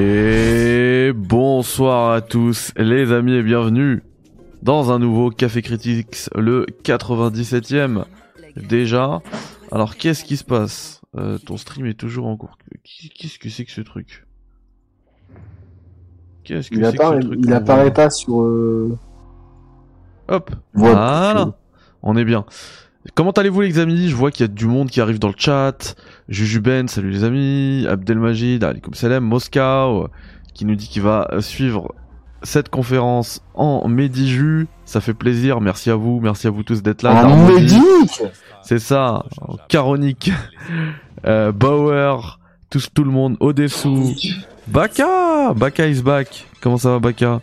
Et bonsoir à tous les amis et bienvenue dans un nouveau Café Critics, le 97ème déjà. Alors qu'est-ce qui se passe? Euh, Ton stream est toujours en cours. Qu'est-ce que c'est que ce truc? Qu'est-ce que c'est que ce truc il apparaît pas sur. Euh... Hop, voilà. On est bien. Comment allez-vous les amis? Je vois qu'il y a du monde qui arrive dans le chat. Jujuben, salut les amis. Abdelmajid, Alikum Salem, Moscow, euh, qui nous dit qu'il va suivre cette conférence en Mediju. Ça fait plaisir. Merci à vous. Merci à vous tous d'être là. Médic C'est ça. Caronique. Euh, Bauer. Tout, tout le monde. Odessou. Baka Baka is back. Comment ça va Baka?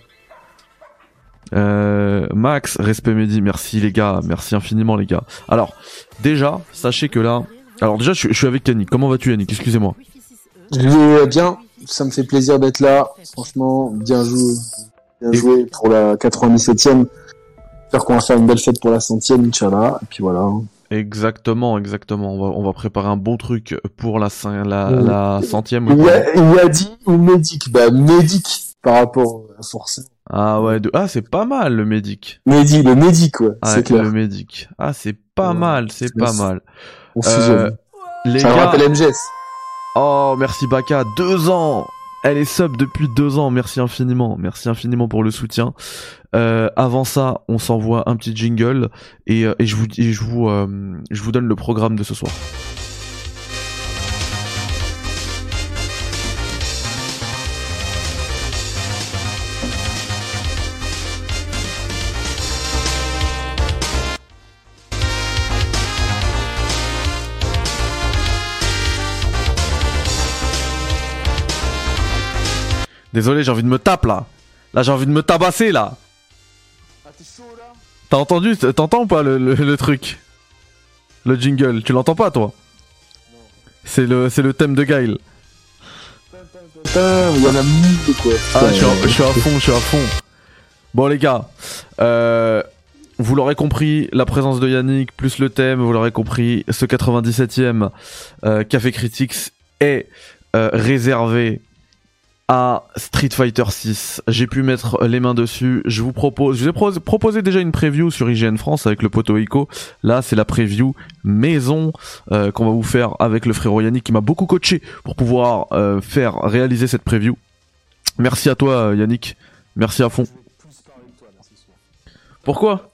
Euh, Max, respect Mehdi, merci les gars, merci infiniment les gars. Alors, déjà, sachez que là... Alors déjà, je, je suis avec Yannick. Comment vas-tu Yannick Excusez-moi. Je vais bien, ça me fait plaisir d'être là. Franchement, bien joué. Bien Et- joué pour la 97ème. J'espère qu'on va faire une belle fête pour la centième, Inch'Allah. Et puis voilà. Exactement, exactement. On va, on va préparer un bon truc pour la, la, la centième. Il y a, il y a dit ou médic Bah, médic par rapport à forcément. Ah ouais, de... ah c'est pas mal le médic. Médi, le médic, ouais, Ah, c'est clair. le médic. Ah c'est pas Ouais, mal, c'est pas mal. On Euh, les Ça me gars, rappelle MGS. Oh, merci Baka, deux ans Elle est sub depuis deux ans, merci infiniment, merci infiniment pour le soutien. Euh, avant ça, on s'envoie un petit jingle et, euh, et je vous, et je vous, euh, je vous donne le programme de ce soir. Désolé, j'ai envie de me taper là. Là, j'ai envie de me tabasser là. T'as entendu T'entends ou pas le, le- le truc? Le jingle, tu l'entends pas toi? C'est le, c'est le thème de Gail. Putain, il y en a mille, quoi? Ah, Putain, je suis, à, je suis à fond, je suis à fond. Bon les gars, euh, vous l'aurez compris, la présence de Yannick plus le thème, vous l'aurez compris, ce 97e euh, Café Critics est euh, réservé à Street Fighter 6. J'ai pu mettre les mains dessus. Je vous propose, je vous ai pro- proposé déjà une preview sur IGN France avec le poteau Ico. Là, c'est la preview maison euh, qu'on va vous faire avec le frérot Yannick qui m'a beaucoup coaché pour pouvoir euh, faire réaliser cette preview. Merci à toi euh, Yannick. Merci à fond. Pourquoi?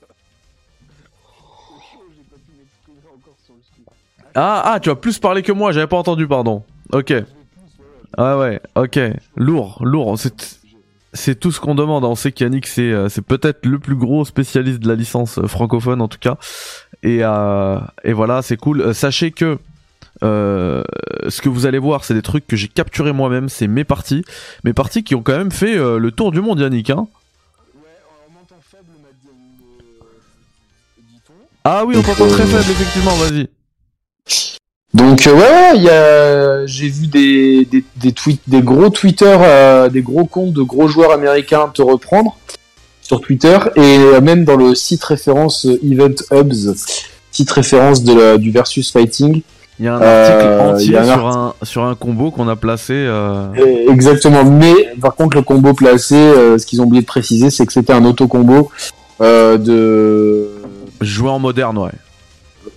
Ah ah, tu as plus parlé que moi, j'avais pas entendu, pardon. Ok. Ah ouais, ok. Lourd, lourd. C'est tout ce qu'on demande. On sait qu'Yannick c'est euh, c'est peut-être le plus gros spécialiste de la licence euh, francophone en tout cas. Et euh, et voilà, c'est cool. Sachez que euh, ce que vous allez voir, c'est des trucs que j'ai capturés moi-même. C'est mes parties, mes parties qui ont quand même fait euh, le tour du monde, Yannick. Hein ah oui, on t'entend très faible, effectivement. Vas-y. Donc euh, ouais, il y a, j'ai vu des, des, des tweets, des gros Twitter, euh, des gros comptes de gros joueurs américains te reprendre sur Twitter et même dans le site référence euh, Event Hubs, site référence de la, du versus fighting. Il y a un article entier un sur, un, sur un combo qu'on a placé. Exactement. Mais par contre, le combo placé, ce qu'ils ont oublié de préciser, c'est que c'était un auto combo de joué en moderne, ouais.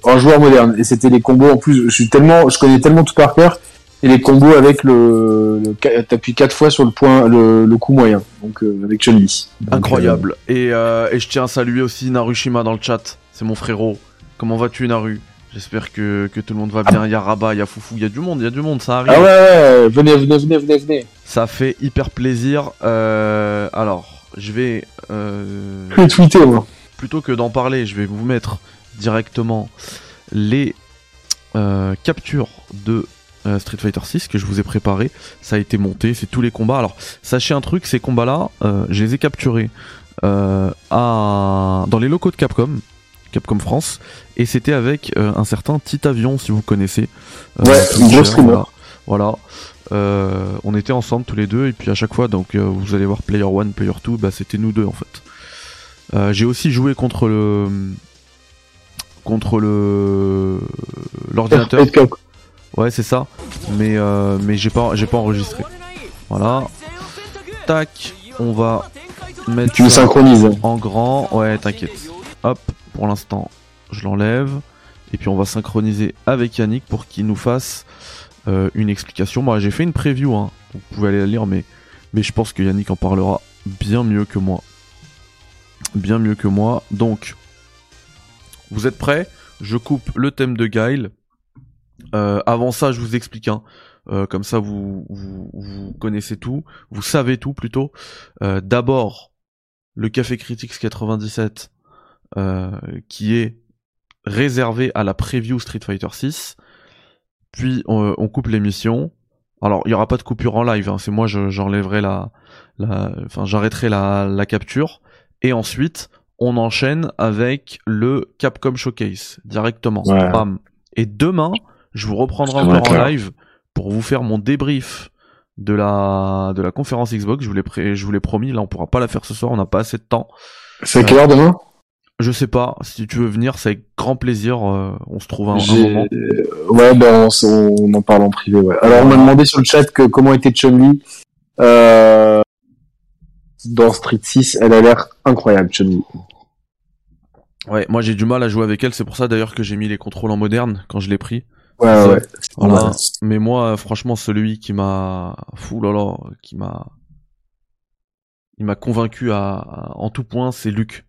Un joueur moderne. Et c'était les combos en plus. Je suis tellement, je connais tellement tout par cœur. Et les combos avec le, le t'appuies quatre fois sur le point, le, le coup moyen. Donc euh, avec Chun Incroyable. Et, euh, et je tiens à saluer aussi Narushima dans le chat. C'est mon frérot. Comment vas-tu, Naru? J'espère que, que tout le monde va bien. Il y a Rabat, il y a Foufou, il y a du monde, il y a du monde, ça arrive. Ah ouais, ouais, venez, venez, venez, venez, venez. Ça fait hyper plaisir. Euh, alors, je vais. euh, Je vais tweeter moi. plutôt que d'en parler, je vais vous mettre directement les euh, captures de euh, Street Fighter 6 que je vous ai préparé. Ça a été monté, c'est tous les combats. Alors, sachez un truc, ces combats-là, euh, je les ai capturés à... dans les locaux de Capcom. Capcom France et c'était avec un certain Titavion si vous connaissez Ouais, gros streamer. voilà, Voilà. On était ensemble tous les deux et puis à chaque fois donc vous allez voir Player 1, Player 2, bah c'était nous deux en fait. J'ai aussi joué contre le contre le l'ordinateur. Ouais, c'est ça. Mais euh, mais j'ai pas j'ai pas enregistré. Voilà. Tac, on va mettre Tu me synchronises. en grand. Ouais, t'inquiète. Hop, pour l'instant, je l'enlève. Et puis on va synchroniser avec Yannick pour qu'il nous fasse euh, une explication. Moi, j'ai fait une preview, hein. Vous pouvez aller la lire, mais, mais je pense que Yannick en parlera bien mieux que moi. Bien mieux que moi. Donc, vous êtes prêts? Je coupe le thème de Guile. Euh, avant ça, je vous explique. Hein. Euh, comme ça, vous, vous, connaissez tout. Vous savez tout plutôt. Euh, D'abord, le Café Critics 97, euh, qui est réservé à la preview Street Fighter 6. Puis on, on coupe l'émission. Alors, il y aura pas de coupure en live. Hein. C'est moi, je- j'enlèverai la, la, enfin, j'arrêterai la capture. Et ensuite, on enchaîne avec le Capcom Showcase directement. Ouais. Bam. Et demain, je vous reprendrai encore en live pour vous faire mon débrief de la de la conférence Xbox. Je vous l'ai je vous l'ai promis. Là, on pourra pas la faire ce soir. On n'a pas assez de temps. C'est à quelle heure demain? Je sais pas. Si tu veux venir, c'est avec grand plaisir. euh, on se trouve un, un moment. Ouais, ben on, on en parle en privé. Ouais. Alors on m'a demandé sur le chat que comment était Chun-Li euh, dans Street 6. Elle a l'air incroyable, Chun-Li. Ouais, moi j'ai du mal à jouer avec elle. C'est pour ça d'ailleurs que j'ai mis les contrôles en moderne quand je l'ai pris. Ouais, Ça, ouais. Voilà. Ouais. Mais moi, franchement, celui qui m'a, fou là là, qui m'a, il m'a convaincu à, à- en tout point, c'est Luc.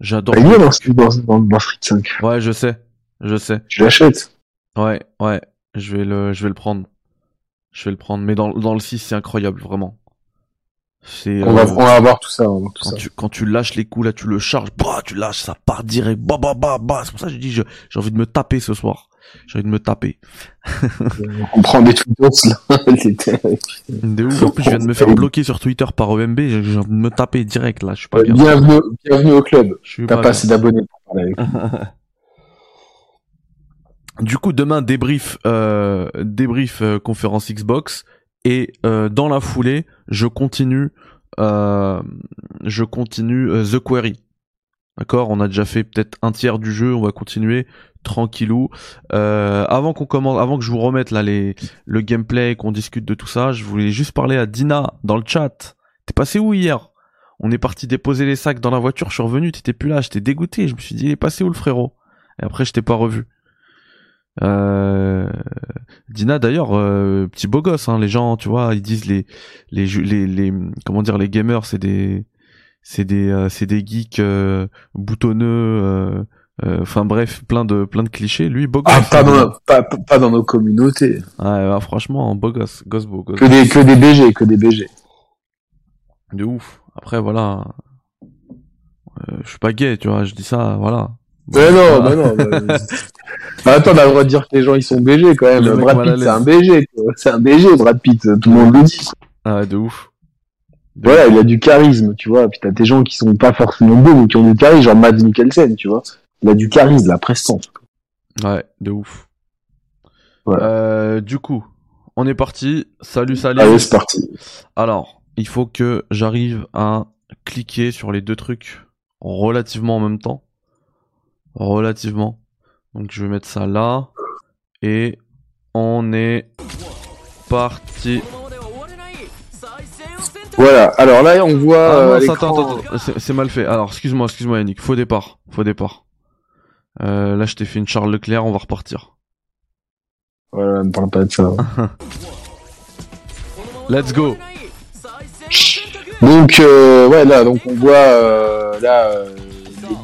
J'adore. Est Luc. dans, dans, dans, dans Street 5. Ouais, je sais, je sais. Tu l'achètes Ouais, ouais, je vais le, je vais le prendre. Je vais le prendre. Mais dans, dans le 6, c'est incroyable, vraiment. C'est. on, va, euh, on va voir tout ça. On va voir tout quand ça. tu, quand tu lâches les coups là, tu le charges, bah, tu lâches, ça part direct, bah, bah, bah, bah. C'est pour ça que je dis, j'ai envie de me taper ce soir. J'ai envie de me taper. On prend des tweets là. De ouf. En plus, je viens de me faire bloquer sur Twitter par EMB. J'ai envie de me taper direct là. Je suis pas bien. bienvenue, bienvenue au club. T'as pas pas assez d'abonnés pour parler avec. Du coup, demain débrief, euh, débrief euh, conférence Xbox et euh, dans la foulée, je continue, euh, je continue euh, The Query. D'accord, on a déjà fait peut-être un tiers du jeu, on va continuer tranquillou. Avant qu'on commence, avant que je vous remette là les le gameplay, qu'on discute de tout ça, je voulais juste parler à Dina dans le chat. T'es passé où hier? On est parti déposer les sacs dans la voiture, je suis revenu, t'étais plus là, j'étais dégoûté, je me suis dit il est passé où le frérot? Et après je t'ai pas revu. Euh... Dina d'ailleurs euh, petit beau gosse hein, les gens tu vois ils disent les les les, les comment dire les gamers c'est des c'est des euh, c'est des geeks euh, boutonneux euh, euh, enfin bref plein de plein de clichés lui beau gosse Ah, pas hein. dans, pas, pas dans nos communautés. Ouais, ouais, franchement beau gosse gosse beau gosse Que des, que des BG, que des BG. de ouf après voilà euh, je suis pas gay tu vois je dis ça voilà Mais non, mais non. mais- Bah, attends, on a le droit de dire que les gens ils sont BG quand même. Le Brad Pitt, c'est un. BG. C'est un BG, Brad Pitt. Tout le monde le dit. Ah de ouf De Voilà, il a du charisme, tu vois. Puis t'as des gens qui sont pas forcément beaux, mais qui ont du charisme, genre Mads Mikkelsen, tu vois. Il a du charisme, la prestance. Ouais, de ouf. Voilà. Euh, du coup, on est parti. Salut, salut. Allez, c'est parti. Alors, il faut que j'arrive à cliquer sur les deux trucs relativement en même temps. Relativement. Donc je vais mettre ça là. Et on est parti. Voilà. Alors là, on voit. Ah euh, non, attends, attends. C'est- mal fait. Alors, excuse-moi, excuse-moi Yannick. Faux départ. Faux départ. Euh, là, je t'ai fait une Charles Leclerc, on va repartir. Voilà, ne parle pas de ça. Let's go. Donc euh, ouais là donc on voit euh, là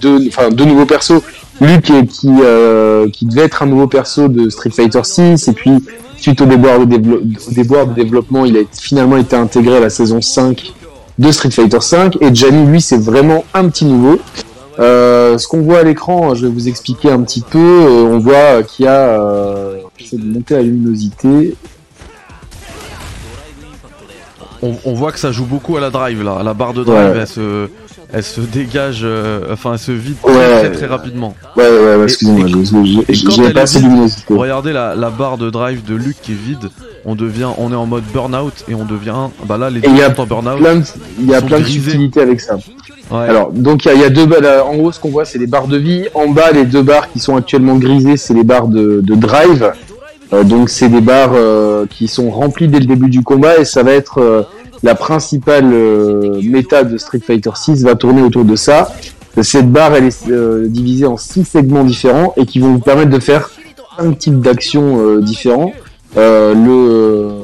deux enfin deux nouveaux persos Luc qui qui, euh, qui devait être un nouveau perso de Street Fighter 6 et puis suite au déboire de, dévelop- au déboire de développement il a finalement été intégré à la saison 5 de Street Fighter 5 et Johnny lui c'est vraiment un petit nouveau euh, ce qu'on voit à l'écran je vais vous expliquer un petit peu Euh, on voit qu'il y a euh, j'essaie de monter la luminosité On, on voit que ça joue beaucoup à la drive là. La barre de drive, Ouais. elle se, elle se dégage, euh, enfin, elle se vide très, Ouais. très très rapidement. ouais ouais, ouais excusez-moi j'ai- pas assez luminosité Regardez la, la barre de drive de Luc qui est vide. On devient, on est en mode burn-out et on devient, bah là, les deux il y a sont en burn-out. il y a plein de subtilités avec ça. Ouais. Alors, donc il y a, il y a deux barres. En haut, ce qu'on voit, c'est les barres de vie. En bas, les deux barres qui sont actuellement grisées, c'est les barres de, de drive. donc c'est des barres qui sont remplies dès le début du combat et ça va être la principale méta de Street Fighter 6 va tourner autour de ça. Cette barre elle est divisée en six segments différents et qui vont vous permettre de faire cinq types d'actions différents. le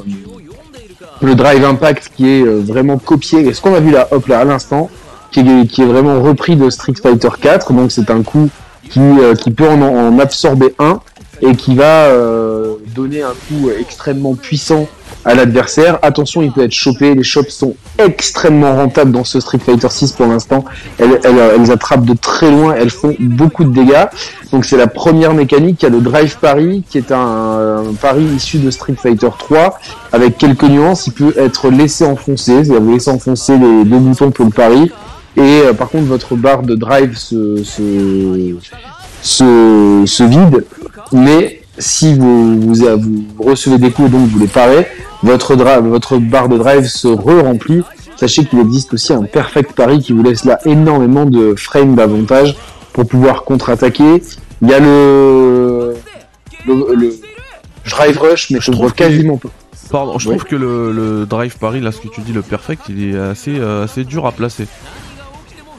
le drive impact qui est vraiment copié, et ce qu'on a vu là, hop là à l'instant, qui est, vraiment repris de Street Fighter 4. Donc c'est un coup qui, euh, peut en, absorber un et qui va euh, donner un coup extrêmement puissant à l'adversaire. Attention, il peut être chopé. Les chops sont extrêmement rentables dans ce Street Fighter 6 pour l'instant. Elles, elles, attrapent de très loin, elles font beaucoup de dégâts. Donc c'est la première mécanique. Il y a le Drive Parry qui est un, un pari issu de Street Fighter 3 avec quelques nuances. Il peut être laissé enfoncer, c'est-à-dire vous laissez enfoncer les deux boutons pour le pari et euh, par contre, votre barre de drive se, se, se, vide. Mais si vous, vous, vous, recevez des coups et donc vous les parez, votre, votre barre de drive se re-remplit. Sachez qu'il existe aussi un perfect pari qui vous laisse là énormément de frames d'avantage pour pouvoir contre-attaquer. Il y a le, le, drive rush, mais je, ne vois quasiment pas. Pardon, je trouve que le, le, drive pari, là ce que tu dis, le perfect, il est assez, euh, assez dur à placer.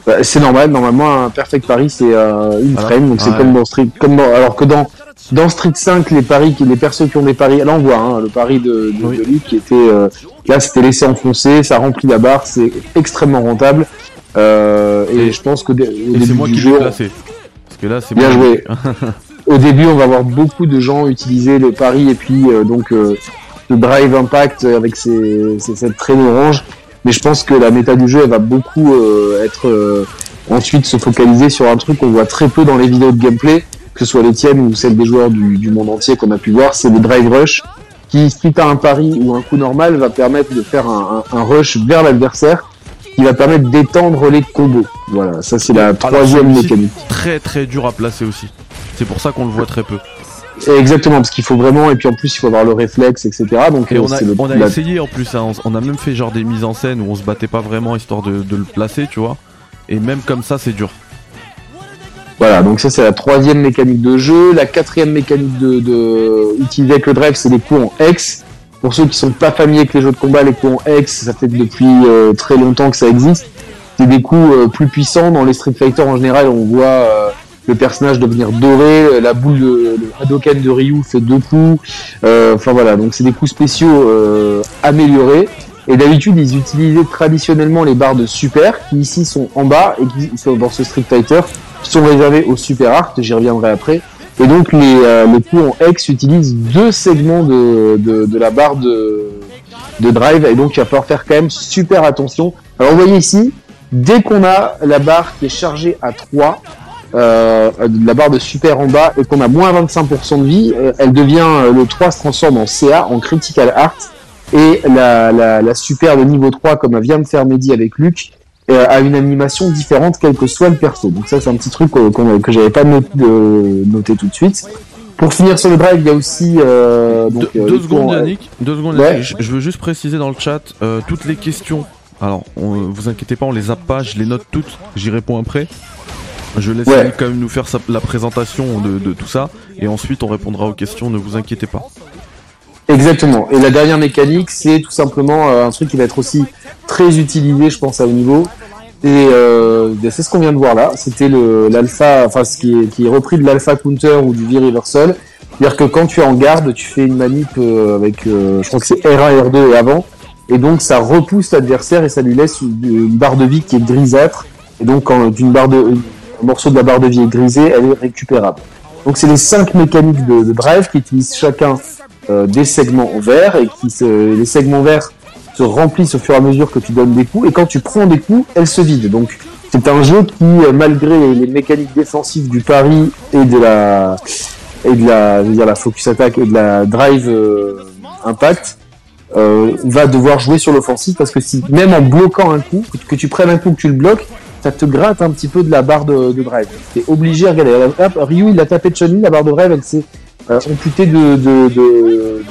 Bah, c'est normal, normalement un perfect pari c'est euh, une frame, donc c'est comme dans Street, comme alors que dans dans Street 5 les paris, les persos qui ont des paris, là on voit hein, le pari de, de, Luke qui était euh, là c'était laissé enfoncer, ça remplit la barre, c'est extrêmement rentable euh, et, je pense que au début moi du qui jeu, parce que là c'est bien joué. au début on va voir beaucoup de gens utiliser le pari et puis donc le drive impact avec ses, cette traîne orange mais je pense que la méta du jeu elle va beaucoup euh, être euh, ensuite se focaliser sur un truc qu'on voit très peu dans les vidéos de gameplay, que ce soit les tiennes ou celles des joueurs du, monde entier qu'on a pu voir, c'est le drive rush qui, suite à un pari ou un coup normal, va permettre de faire un, rush vers l'adversaire qui va permettre d'étendre les combos. Voilà, ça c'est la troisième mécanique. Très très dur à placer aussi. C'est pour ça qu'on le voit très peu. Exactement, parce qu'il faut vraiment, et puis en plus il faut avoir le réflexe, etc. Donc euh, on a, essayé en plus, hein, on, a même fait genre des mises en scène où on se battait pas vraiment histoire de, le placer, tu vois. Et même comme ça, c'est dur. Voilà, donc ça c'est la troisième mécanique de jeu. La quatrième mécanique de, avec le drive, c'est les coups en X. Pour ceux qui sont pas familiers avec les jeux de combat, les coups en X, ça fait depuis euh, très longtemps que ça existe. C'est des coups euh, plus puissants. Dans les Street Fighter en général, on voit le personnage devenir doré, la boule de le Hadoken de Ryu fait deux coups. Euh, enfin voilà, donc c'est des coups spéciaux euh, améliorés. Et d'habitude, ils utilisaient traditionnellement les barres de super, qui ici sont en bas et qui sont dans ce Street Fighter, qui sont réservés au super art, j'y reviendrai après. Et donc les, euh, coups en X utilisent deux segments de, de, de, la barre de, de drive, et donc il va falloir faire quand même super attention. Alors vous voyez ici, dès qu'on a la barre qui est chargée à 3, euh, la barre de super en bas et qu'on a moins 25% de vie, euh, elle devient euh, le 3 se transforme en CA, en critical art, et la, la, super de niveau 3, comme vient de faire Mehdi avec Luc, a une animation différente quel que soit le perso. Donc ça c'est un petit truc que j'avais pas noté, noté, tout de suite. Pour finir sur le drive, il y a aussi donc, deux, secondes, Yannick. Deux secondes, Je, veux juste préciser dans le chat toutes les questions. Alors, vous inquiétez pas, on les zappe pas, je les note toutes, j'y réponds après. Je laisse quand même nous faire la présentation de, tout ça et ensuite on répondra aux questions, ne vous inquiétez pas. Exactement. Et la dernière mécanique, c'est tout simplement euh, un truc qui va être aussi très utilisé, je pense, à haut niveau. Et euh, ben, c'est ce qu'on vient de voir là. C'était l'alpha, enfin ce qui est, qui est repris de l'alpha counter ou du V-reversal. C'est-à-dire que quand tu es en garde, tu fais une manip euh, avec, je crois que c'est R1, R2 et avant. Et donc ça repousse l'adversaire et ça lui laisse une barre de vie qui est grisâtre. Et donc quand une barre de, morceau de la barre de vie est grisé, elle est récupérable. Donc c'est les cinq mécaniques de, drive qui utilisent chacun euh, des segments verts et qui se, les segments verts se remplissent au fur et à mesure que tu donnes des coups et quand tu prends des coups, elles se vident. Donc c'est un jeu qui, euh, malgré les, mécaniques défensives du pari et de la et de la, je veux dire la focus attack et de la drive euh, impact, va devoir jouer sur l'offensive parce que si même en bloquant un coup, que tu prennes un coup que tu le bloques, ça te gratte un petit peu de la barre de, drive. T'es obligé à regarder. Ryu, il a tapé de Chun-Li, la barre de drive, elle s'est euh, amputée de, de, de,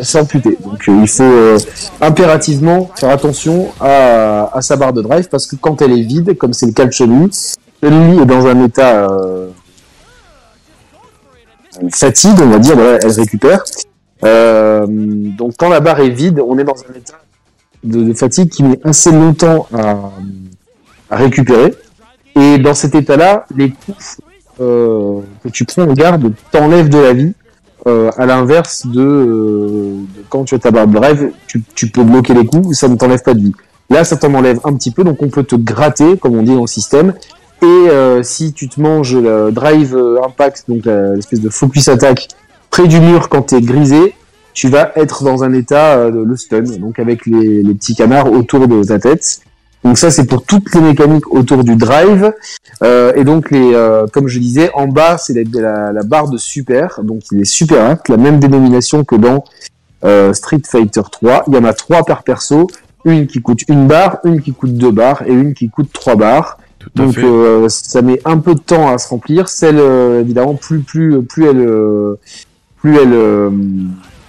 s'est amputée. Donc euh, il faut euh, impérativement faire attention à, sa barre de drive parce que quand elle est vide, comme c'est le cas de Chun-Li, Chun-Li est dans un état fatigue, on va dire, elle récupère. Euh, donc quand la barre est vide, on est dans un état de, de fatigue qui met assez longtemps à récupérer. Et dans cet état-là, les coups euh, que tu prends en garde t'enlèvent de la vie. Euh, à l'inverse de, euh, de quand tu as ta barre de drive, tu, tu peux bloquer les coups, ça ne t'enlève pas de vie. Là, ça t'en enlève un petit peu, donc on peut te gratter, comme on dit dans le système. Et si tu te manges le drive impact, donc l'espèce de focus attack, près du mur quand t'es grisé, tu vas être dans un état de le stun, donc avec les petits canards autour de ta tête. Donc ça, c'est pour toutes les mécaniques autour du drive. Euh, et donc, les, euh, comme je disais, en bas, c'est la, la, la barre de super. Donc, il est super hack, la même dénomination que dans euh, Street Fighter 3. Il y en a trois par perso. Une qui coûte une barre, une qui coûte deux barres et une qui coûte trois barres. Tout à Donc fait. euh, ça met un peu de temps à se remplir. Celle euh, évidemment plus plus plus elle euh, plus elle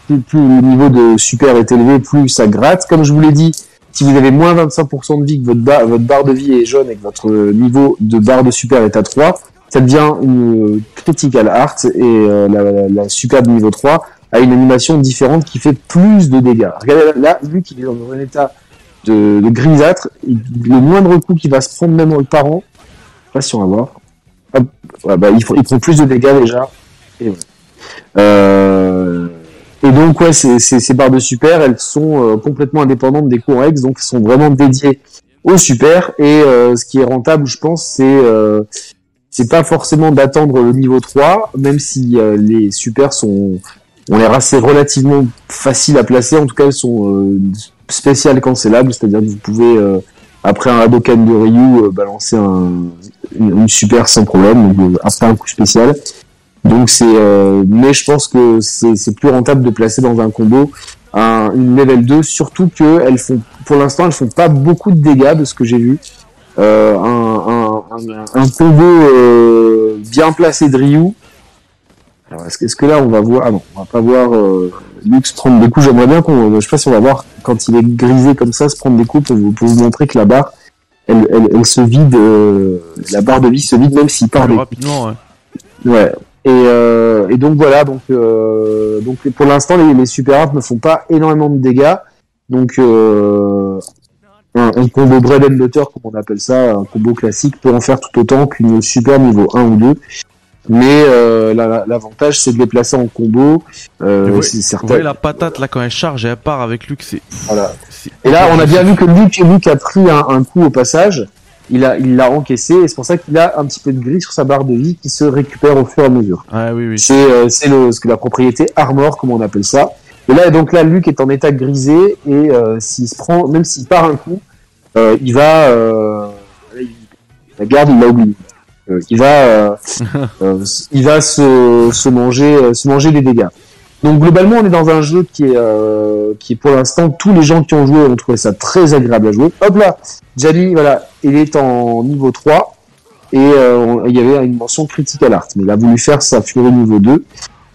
plus, plus le niveau de super est élevé, plus ça gratte. Comme je vous l'ai dit, si vous avez moins 25% de vie que votre, ba- votre barre de vie est jaune et que votre niveau de barre de super est à 3, ça devient une critical art et euh, la, super de niveau 3 a une animation différente qui fait plus de dégâts. Regardez là, vu qu'il est dans un état de, grisâtre, le moindre coup qu'il va se prendre même par an, pas si on va voir. Ouais, bah, il, il prend plus de dégâts déjà. Et, voilà. Euh, et donc ouais, ces, ces, ces barres de super, elles sont euh, complètement indépendantes des cours X, donc elles sont vraiment dédiées au super. Et euh, ce qui est rentable, je pense, c'est euh, c'est pas forcément d'attendre le niveau 3, même si euh, les super sont ont l'air assez relativement faciles à placer. En tout cas, elles sont euh, spéciales cancellables, c'est-à-dire que vous pouvez euh, après un Hadoken de Ryu balancer un, une, super sans problème, donc, après un coup spécial. Donc c'est, euh, mais je pense que c'est plus rentable de placer dans un combo un, une level 2, surtout que elles font, pour l'instant, elles font pas beaucoup de dégâts de ce que j'ai vu. Euh, un, un, un, combo euh, bien placé de Ryu. Alors est-ce que, est-ce que là on va voir Ah non, on va pas voir euh, Lux prendre des coups. J'aimerais bien qu'on, je sais pas si on va voir quand il est grisé comme ça se prendre des coups pour vous, pour vous montrer que la barre, elle, elle, elle se vide, euh, la barre de vie se vide même s'il part des rapidement, ouais. Ouais. Et, euh, et donc voilà, donc euh, donc pour l'instant les, les super arts ne font pas énormément de dégâts. Donc euh, un, un combo bread and butter comme on appelle ça, un combo classique peut en faire tout autant qu'une super niveau 1 ou 2. Mais euh, la- l'avantage c'est de les placer en combo. Euh, Et vous- certain. voyez la patate là quand elle charge et elle part avec Luke, c'est. Voilà. Et là, on a bien vu que Luke, Luke a pris un, un coup au passage. Il a, il l'a encaissé et c'est pour ça qu'il a un petit peu de gris sur sa barre de vie qui se récupère au fur et à mesure. Ah oui, oui. C'est euh, c'est le ce que la propriété armor comme on appelle ça. Et là donc là Luc est en état grisé et euh, s'il se prend même s'il part un coup, euh, il va la garde il l'a oublié. Il va il va se, se manger se manger des dégâts. Donc globalement on est dans un jeu qui est euh, qui est pour l'instant tous les gens qui ont joué ont trouvé ça très agréable à jouer. Hop là, Gianni voilà, il est en niveau 3 et euh, il y avait une mention critical art, mais il a voulu faire sa furie niveau 2.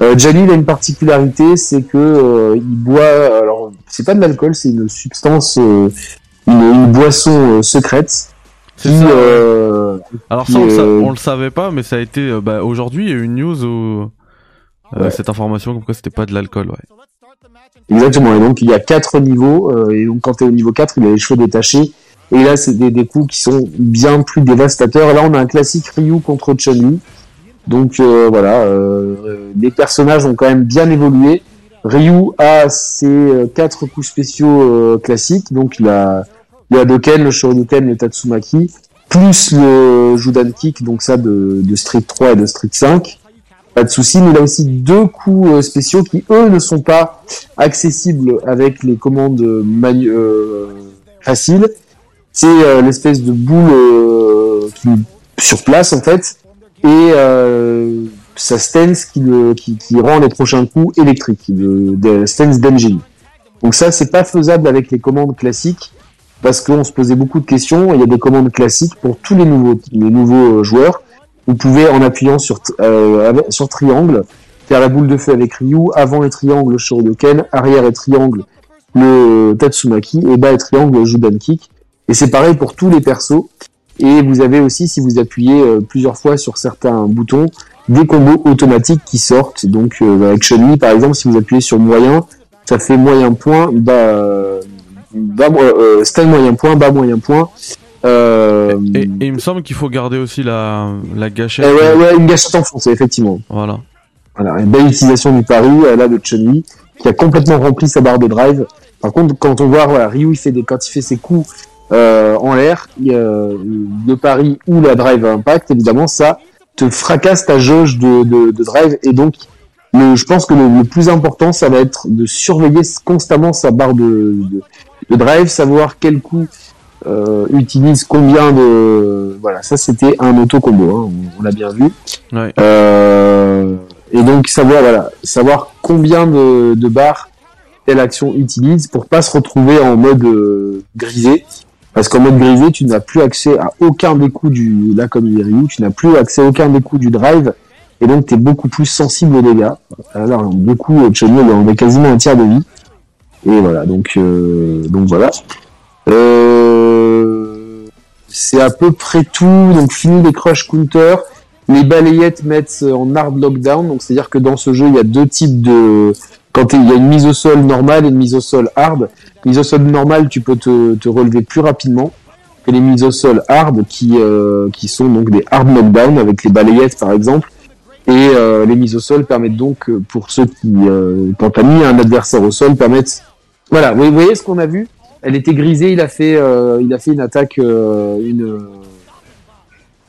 Euh, il a une particularité, c'est que euh, il boit, alors c'est pas de l'alcool, c'est une substance, euh, une, une boisson euh, secrète qui, ça. euh, Alors qui, ça, on, le sa- on le savait pas, mais ça a été. euh, bah, aujourd'hui, il y a eu une news où. Euh, Ouais. Cette information comme quoi c'était pas de l'alcool, ouais. Exactement, et donc il y a quatre niveaux, euh, et donc quand tu es au niveau 4, il a les cheveux détachés, et là c'est des, des coups qui sont bien plus dévastateurs. Là on a un classique Ryu contre Chun-Li, donc euh, voilà, les personnages ont quand même bien évolué. Ryu a ses quatre coups spéciaux classiques, donc il a le Hadoken, le Shoryuken, le Tatsumaki, plus le Judan Kick, donc ça de, de Street 3 et de Street 5. Pas de souci, mais il a aussi deux coups euh, spéciaux qui eux ne sont pas accessible avec les commandes manu euh, faciles. C'est euh, l'espèce de boule qui sur place en fait et sa stance qui, qui, qui rend les prochains coups électriques, de, de stance d'engine. Donc ça c'est pas faisable avec les commandes classiques parce qu'on se posait beaucoup de questions. Il y a des commandes classiques pour tous les nouveaux les nouveaux joueurs. Vous pouvez en appuyant sur euh, sur triangle faire la boule de feu avec Ryu, avant et triangle le Shoryuken, arrière et triangle le Tatsumaki, et bas et triangle le Kick. Et c'est pareil pour tous les persos. Et vous avez aussi, si vous appuyez euh, plusieurs fois sur certains boutons, des combos automatiques qui sortent. Donc euh, avec Chun-Li par exemple, si vous appuyez sur moyen, ça fait moyen point, bas, bas euh, stand moyen point, bas moyen point. Euh, et, et, il me semble qu'il faut garder aussi la, la gâchette. Eh ouais, ouais, une gâchette enfoncée, effectivement. Voilà. Voilà, une belle utilisation du pari, là, de Chun-Li, qui a complètement rempli sa barre de drive. Par contre, quand on voit, voilà, Ryu, il fait des, quand il fait ses coups, euh, en l'air, le pari ou la drive impact, évidemment, ça te fracasse ta jauge de, de, de drive. Et donc, le, je pense que le, le, plus important, ça va être de surveiller constamment sa barre de, de, de drive, savoir quel coup euh, utilise combien de voilà ça c'était un auto combo hein, on, l'a bien vu. Ouais. euh, et donc savoir voilà savoir combien de, de barres telle action utilise pour pas se retrouver en mode euh, grisé. Parce qu'en mode grisé tu n'as plus accès à aucun des coups du là comme il Ryu tu n'as plus accès à aucun des coups du drive. Et donc tu es beaucoup plus sensible aux dégâts. Alors beaucoup Chun-Li on a quasiment un tiers de vie. Et voilà donc euh, donc voilà c'est à peu près tout. Donc fini les crush counter. Les balayettes mettent en hard lockdown. Donc c'est-à-dire que dans ce jeu, il y a deux types de quand il y a une mise au sol normale et une mise au sol hard. Mise au sol normale, tu peux te, te relever plus rapidement que les mises au sol hard qui euh, qui sont donc des hard knockdown avec les balayettes par exemple. Et euh, les mises au sol permettent donc pour ceux qui euh, quand t'as mis un adversaire au sol permettent voilà, vous voyez ce qu'on a vu? Elle était grisée, il a fait, euh, il a fait une attaque, euh, une,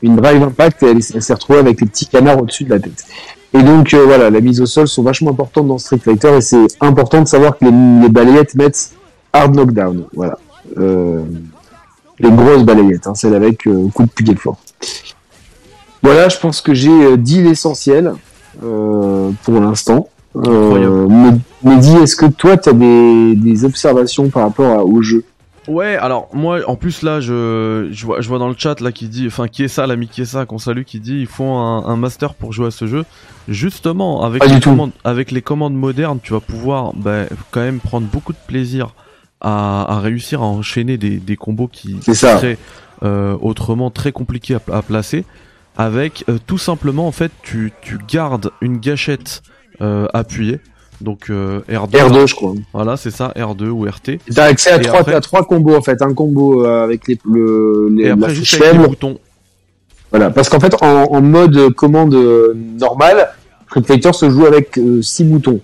une drive impact, et elle, s'est retrouvée avec les petits canards au-dessus de la tête. Et donc euh, voilà, la mise au sol sont vachement importantes dans Street Fighter et c'est important de savoir que les, les, balayettes mettent hard knockdown, voilà. les grosses balayettes, hein, celles avec coup de pied fort. Voilà, je pense que j'ai dit l'essentiel pour l'instant. Euh, Mehdi, est-ce que toi, tu as des, des, observations par rapport au jeu? Ouais, alors moi, en plus là, je, je, vois, je vois dans le chat là qui dit, enfin qui est ça, l'ami qui est ça, qu'on salue, qui dit, il faut un, un, master pour jouer à ce jeu. Justement, avec les, commandes, avec les commandes modernes, tu vas pouvoir bah, quand même prendre beaucoup de plaisir à, à réussir à enchaîner des, des combos qui, seraient euh, autrement très compliqués à, à placer. Avec euh, tout simplement, en fait, tu, tu gardes une gâchette appuyé. Donc euh, R2. R2 je crois. Voilà, c'est ça, R2 ou RT. T'as accès à trois, à trois combos en fait, un combo euh, avec les, le, les, et après, juste avec les boutons. Voilà, parce qu'en fait en, en, mode commande normale, Street Fighter se joue avec euh, six boutons.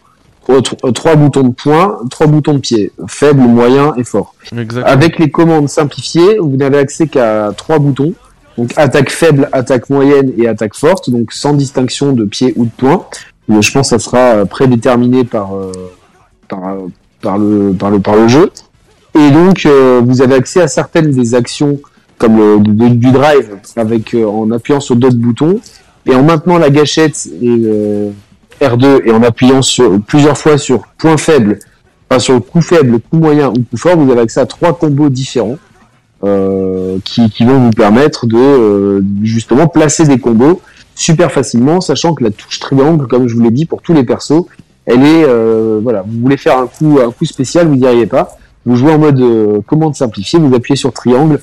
Trois boutons de poing, trois boutons de pied, faible, moyen et fort. Exactement. Avec les commandes simplifiées, vous n'avez accès qu'à trois boutons. Donc attaque faible, attaque moyenne et attaque forte, donc sans distinction de pied ou de poing je pense que ça sera euh, prédéterminé par, euh, par, euh, par, le, par, le, par le jeu. Et donc, vous avez accès à certaines des actions comme le, du drive avec en appuyant sur d'autres boutons et en maintenant la gâchette et R2 et en appuyant sur plusieurs fois sur point faible, enfin sur le coup faible, coup moyen ou coup fort, vous avez accès à trois combos différents euh, qui, qui, vont vous permettre de justement placer des combos super facilement, sachant que la touche triangle, comme je vous l'ai dit pour tous les persos, elle est euh, voilà, vous voulez faire un coup un coup spécial, vous n'y arrivez pas. Vous jouez en mode euh, commande simplifiée, vous appuyez sur triangle.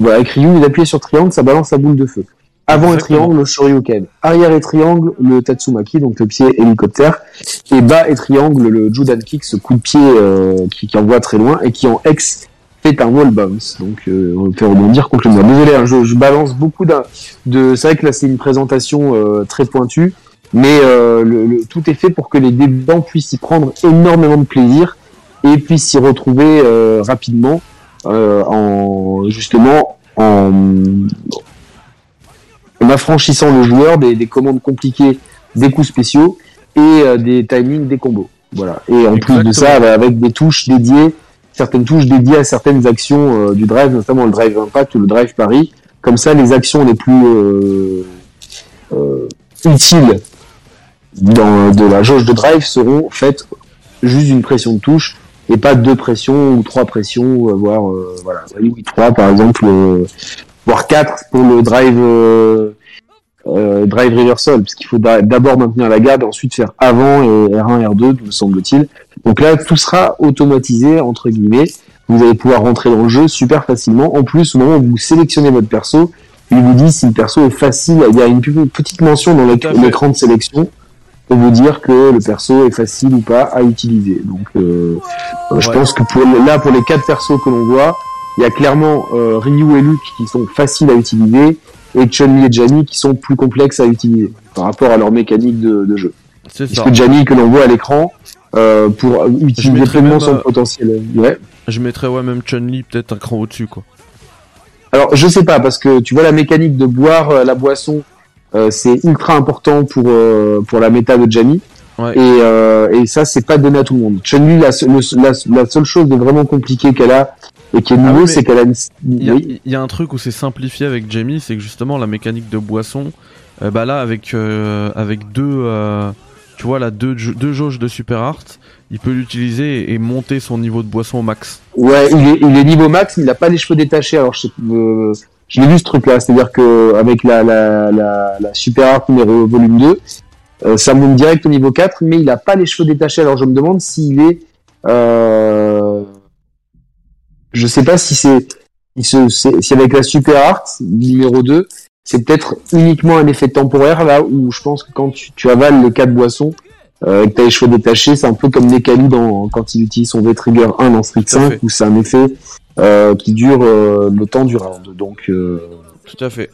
Voilà, avec Ryu, vous appuyez sur triangle, ça balance la boule de feu. Avant et triangle, le shoryuken. Arrière et triangle, le tatsumaki, donc le pied hélicoptère. Et bas et triangle, le judan kick, ce coup de pied euh, qui, qui envoie très loin et qui en X fait un wall bounce. Donc, euh, on fait rebondir complètement. Désolé, hein, je, je, balance beaucoup de. C'est vrai que là, c'est une présentation euh, très pointue, mais euh, le, tout est fait pour que les débutants puissent y prendre énormément de plaisir et puissent s'y retrouver rapidement en justement en, en, affranchissant le joueur des, des, commandes compliquées, des coups spéciaux et des timings des combos. Voilà. Et en plus de ça, avec des touches dédiées certaines touches dédiées à certaines actions euh, du drive, notamment le drive impact ou le drive Paris. Comme ça, les actions les plus euh, euh, utiles dans de la jauge de drive seront faites juste d'une pression de touche et pas deux pressions ou trois pressions, voire trois par exemple, voire quatre pour le drive drive reversal, parce qu'il faut d'abord maintenir la garde, ensuite faire avant et R1, R2, me semble-t-il. Donc là, tout sera automatisé, entre guillemets. Vous allez pouvoir rentrer dans le jeu super facilement. En plus, au moment où vous sélectionnez votre perso, il vous dit si le perso est facile. Il y a une petite mention dans l'écran de sélection pour vous dire que le perso est facile ou pas à utiliser. Donc, euh, je pense que pour là, pour les quatre persos que l'on voit, il y a clairement euh, Ryu et Luke qui sont faciles à utiliser et Chun-Li et Jamie qui sont plus complexes à utiliser par rapport à leur mécanique de, de jeu. C'est ça. que Jamie que l'on voit à l'écran euh, pour utiliser pleinement son potentiel. Ouais. Je mettrais ouais même Chun-Li peut-être un cran au-dessus quoi. Alors je sais pas parce que tu vois la mécanique de boire la boisson euh, c'est ultra important pour euh, pour la méta de Jamie. Ouais. Et, euh, et ça, c'est pas donné à tout le monde. Chun-Li, la, la, la, seule chose de vraiment compliquée qu'elle a et qui est nouveau, ah c'est qu'elle a une... Il y, a un truc où c'est simplifié avec Jamie, c'est que justement la mécanique de boisson, euh, bah là avec avec deux, tu vois là deux jauges de super art, il peut l'utiliser et monter son niveau de boisson au max. Ouais, il est, niveau max, il n'a pas les cheveux détachés. Alors je, j'ai vu ce truc-là, c'est-à-dire que avec la, la, la, Super Art numéro volume 2, euh, ça monte direct au niveau 4, mais il a pas les cheveux détachés. Alors je me demande s'il est, euh... je sais pas si c'est, si avec la Super Art numéro 2, c'est peut-être uniquement un effet temporaire là où je pense que quand tu, tu avales les quatre boissons euh, et que t'as les cheveux détachés, c'est un peu comme Nekali dans quand il utilise son V-Trigger 1 dans Street 5 où c'est un effet euh, qui dure euh, le temps du round. Donc, euh, tout à fait.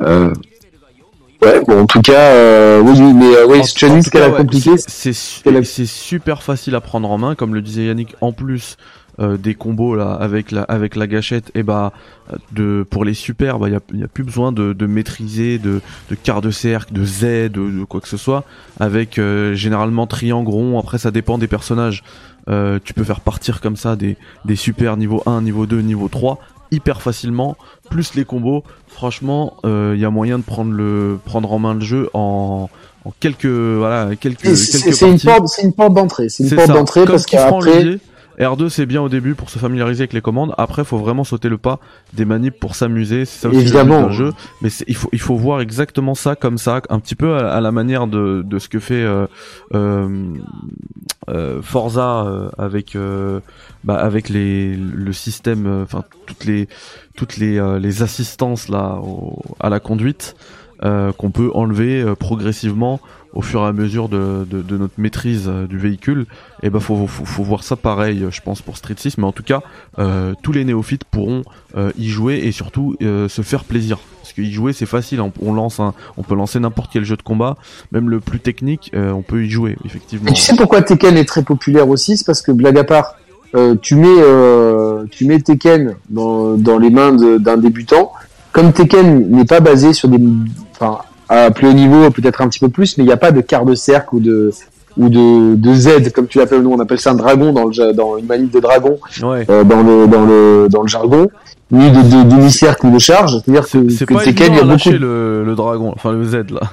Ouais, bon, en tout cas, oui, mais oui, ce qu'elle a compliqué, c'est super facile à prendre en main, comme le disait Yannick. En plus, des combos là avec la avec la gâchette et bah de pour les super bah il y a, y a, plus besoin de, de maîtriser de, de quart de cercle de Z de, de quoi que ce soit avec généralement triangle rond après ça dépend des personnages euh, tu peux faire partir comme ça des, des super niveau 1, niveau 2, niveau 3 hyper facilement, plus les combos. Franchement, il euh, y a moyen de prendre le prendre en main le jeu en, en quelques voilà quelques. C'est une porte, c'est une porte d'entrée, c'est une porte d'entrée parce qu'après. R2 c'est bien au début pour se familiariser avec les commandes. Après, faut vraiment sauter le pas des manips pour s'amuser. C'est ça aussi Évidemment. le jeu. Mais il faut il faut voir exactement ça comme ça, un petit peu à, la manière de, de ce que fait euh, euh, euh Forza avec bah, avec les le système, enfin toutes les toutes les les assistances là à la conduite. qu'on peut enlever progressivement au fur et à mesure de, notre maîtrise euh, du véhicule, et eh ben faut, faut, voir ça pareil, je pense pour Street 6, mais en tout cas, euh, tous les néophytes pourront euh, y jouer et surtout se faire plaisir. Parce qu'y jouer c'est facile, on, lance on peut lancer n'importe quel jeu de combat, même le plus technique, on peut y jouer effectivement. tu sais pourquoi Tekken est très populaire aussi, c'est parce que blague à part, tu mets tu mets Tekken dans, les mains d'un débutant, comme Tekken n'est pas basé sur des, à plus haut niveau, peut-être un petit peu plus, mais il n'y a pas de quart de cercle ou de ou de, de Z comme tu l'appelles nous on appelle ça un dragon dans le dans une manip de dragon euh, dans le dans le dans le jargon ni de, de demi cercle ou de charge. C'est à dire que c'est pas Tekken il y a beaucoup le, le dragon enfin le Z là.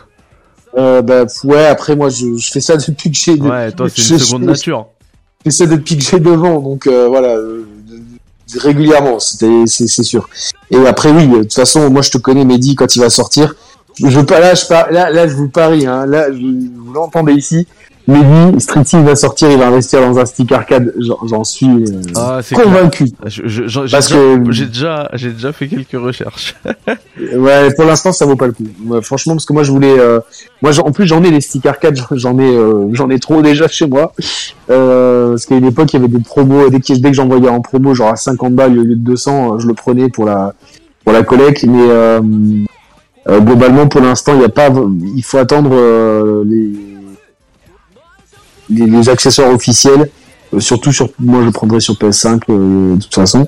Euh, bah ouais après moi je, je fais ça depuis que j'ai ouais toi c'est une seconde nature. Je fais ça depuis que j'ai devant donc euh, voilà euh, régulièrement c'est c'est sûr. Et après oui de toute façon moi je te connais Mehdi quand il va sortir je pas, là, je là, là, je vous parie, hein, là, vous l'entendez ici. Mehdi, Street il va sortir, il va investir dans un stick arcade, j'en suis euh, ah, convaincu. Parce que j'ai déjà, j'ai déjà fait quelques recherches. ouais, pour l'instant, ça vaut pas le coup. franchement, parce que moi, je voulais, euh, moi, en plus, j'en ai les stick arcade, j'en ai, euh, j'en ai trop déjà chez moi. parce qu'à une époque, il y avait des promos, dès que, dès que j'envoyais en promo, genre à 50 balles au lieu de 200, je le prenais pour la, pour la collecte, mais euh, globalement, pour l'instant, il n'y a pas. Il faut attendre euh, les... les... accessoires officiels. Euh, surtout sur. Moi, je prendrai sur PS5 de toute façon.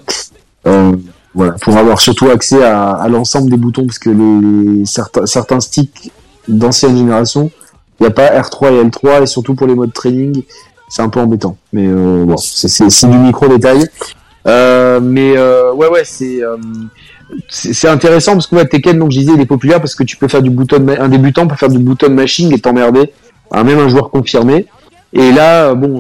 voilà, pour avoir surtout accès à, à l'ensemble des boutons, parce que les, certains, certains sticks d'ancienne génération, il n'y a pas R3 et L3, et surtout pour les modes training, c'est un peu embêtant. Mais bon, c'est du micro détail. mais ouais, ouais, c'est c'est intéressant parce que ouais, Tekken, donc je disais, il est populaire parce que tu peux faire du bouton, un débutant peut faire du bouton machine et t'emmerder, même un joueur confirmé. Et là, bon,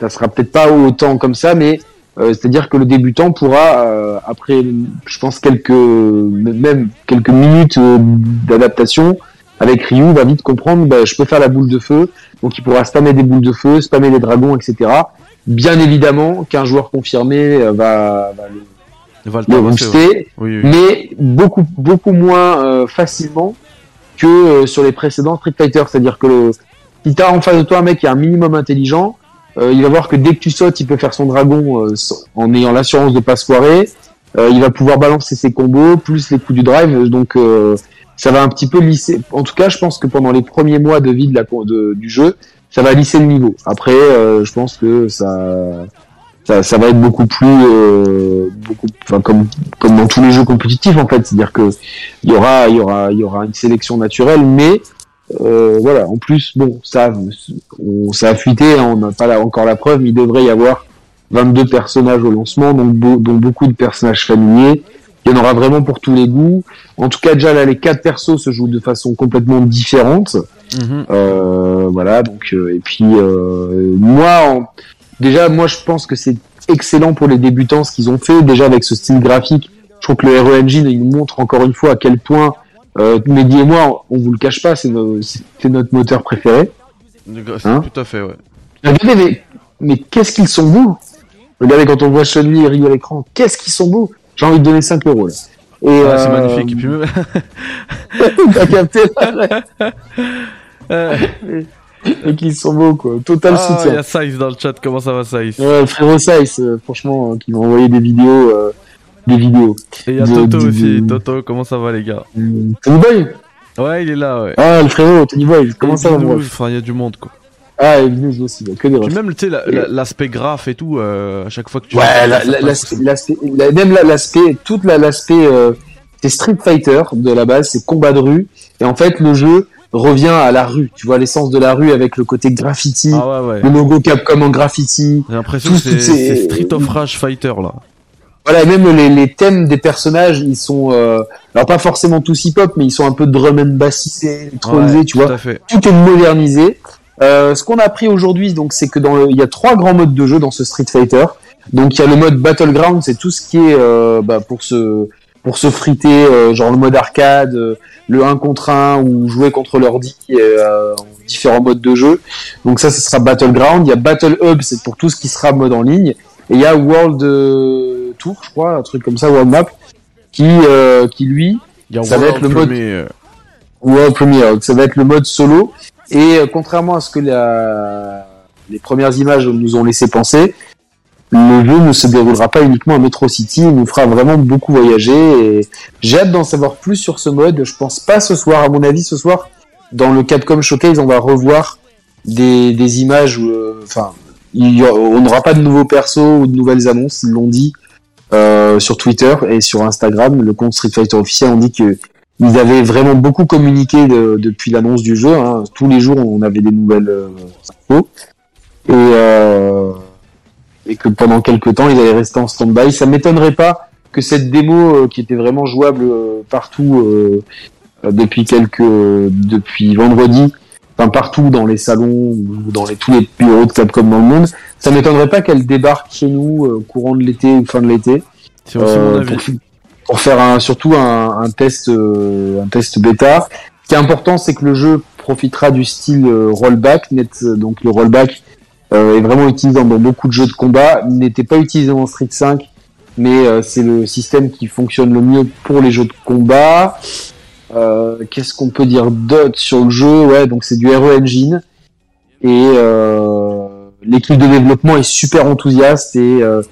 ça sera peut-être pas autant comme ça, mais euh, c'est-à-dire que le débutant pourra, euh, après, je pense quelques, même quelques minutes euh, d'adaptation, avec Ryu, va vite comprendre, bah, je peux faire la boule de feu, donc il pourra spammer des boules de feu, spammer les dragons, etc. Bien évidemment qu'un joueur confirmé va, va Walter le booster, ouais. Oui, oui. mais beaucoup beaucoup moins euh, facilement que euh, sur les précédents Street Fighter. C'est-à-dire que le, si t'as en face de toi un mec qui est un minimum intelligent, euh, il va voir que dès que tu sautes, il peut faire son dragon euh, en ayant l'assurance de pas se foirer. Euh, il va pouvoir balancer ses combos plus les coups du drive. Donc euh, ça va un petit peu lisser. En tout cas, je pense que pendant les premiers mois de vie de la de- du jeu, ça va lisser le niveau. Après, euh, je pense que ça ça, ça va être beaucoup plus euh, beaucoup enfin comme comme dans tous les jeux compétitifs en fait. C'est-à-dire que il y aura il y aura il y aura une sélection naturelle mais euh, voilà. En plus bon ça on, ça a fuité hein, on n'a pas là encore la preuve mais il devrait y avoir 22 personnages au lancement donc dont beaucoup de personnages familiers. Il y en aura vraiment pour tous les goûts. En tout cas déjà là les quatre persos se jouent de façon complètement différente. Mhm. euh, voilà, donc euh, et puis euh, moi, en- déjà, moi je pense que c'est excellent pour les débutants ce qu'ils ont fait. Déjà avec ce style graphique, je trouve que le Hero Engine il nous montre encore une fois à quel point euh, Mehdi et moi, on vous le cache pas, c'est no- c'est notre moteur préféré. Hein Tout à fait, ouais. Regardez, mais, mais qu'est-ce qu'ils sont beaux Regardez quand on voit Chun-Li et Ryu à l'écran, qu'est-ce qu'ils sont beaux J'ai envie de donner 5 euros là. Et, C'est euh, magnifique. Et puis même... T'as capté Euh, Et qu'ils sont beaux quoi. Total ah, il soutien. y a Size dans le chat. Comment ça va, Size Ouais, frérot Sice, euh, franchement, euh, qui m'a envoyé des vidéos, euh, des vidéos. Et il y a de- Toto de- aussi. de- Toto, comment ça va, les gars? Tony Boy? Ouais, il est là, ouais. Ah, le frérot, Tony Boy, comment Et ça va, moi Enfin, il y a du monde, quoi. Ah, et Binous aussi, bah, que des Puis refs. même, tu sais, la- la- l'aspect graphe et tout, euh, à chaque fois que tu... Ouais, la- l'aspect, l'aspect- même la- l'aspect, toute la- l'aspect, euh, c'est Street Fighter de la base, c'est combat de rue, et en fait, le jeu revient à la rue, tu vois, l'essence de la rue avec le côté graffiti, Ah ouais, ouais. le logo Capcom en graffiti, J'ai l'impression tout- que c'est toutes ces- Street of Rage Fighter, là. Voilà, et même les, les thèmes des personnages, ils sont, euh, alors pas forcément tous hip-hop, mais ils sont un peu drum and bassisés, Ouais, tu vois. Tout à fait. Tout est modernisé. Euh, ce qu'on a appris aujourd'hui, donc, c'est que dans le, il y a trois grands modes de jeu dans ce Street Fighter. Donc, il y a le mode Battleground, c'est tout ce qui est, euh, bah, pour se, pour se friter, euh, genre le mode arcade, euh, le 1 contre 1 ou jouer contre l'ordi, euh, en différents modes de jeu. Donc ça, ce sera Battleground. Il y a Battle Hub, c'est pour tout ce qui sera mode en ligne. Et il y a World Tour, je crois, un truc comme ça, World Map, qui, euh, qui lui, Il y a Ça va World être le mode- Premier, World Premiere, ça va être le mode solo. Et euh, contrairement à ce que la... les premières images nous ont laissé penser, le jeu ne se déroulera pas uniquement à Metro City, il nous fera vraiment beaucoup voyager. J'ai hâte d'en savoir plus sur ce mode. Je pense pas ce soir, à mon avis, ce soir, dans le Capcom Showcase, on va revoir des, images. euh, Enfin, on n'aura pas de nouveaux persos ou de nouvelles annonces. Ils l'ont dit euh, sur Twitter et sur Instagram. Le compte Street Fighter officiel on dit que ils avaient vraiment beaucoup communiqué de- depuis l'annonce du jeu. hein. Tous les jours, on avait des nouvelles euh, infos. Et, et que pendant quelques temps, ils allaient rester en stand-by. Ça m'étonnerait pas que cette démo, euh, qui était vraiment jouable euh, partout euh, depuis quelques, depuis vendredi, enfin partout dans les salons ou dans les, tous les bureaux de Capcom dans le monde, ça m'étonnerait pas qu'elle débarque chez nous euh, courant de l'été ou fin de l'été. C'est mon Euh, avis. pour, pour faire un, surtout un, un test euh, un test bêta. Ce qui est important, c'est que le jeu profitera du style euh, rollback. Net, donc le rollback est vraiment utilisé dans, beaucoup de jeux de combat. N'était pas utilisé dans Street 5, mais euh, c'est le système qui fonctionne le mieux pour les jeux de combat. Euh, Qu'est-ce qu'on peut dire d'autre sur le jeu? Ouais, donc c'est du Hero Engine et euh, l'équipe de développement est super enthousiaste et euh,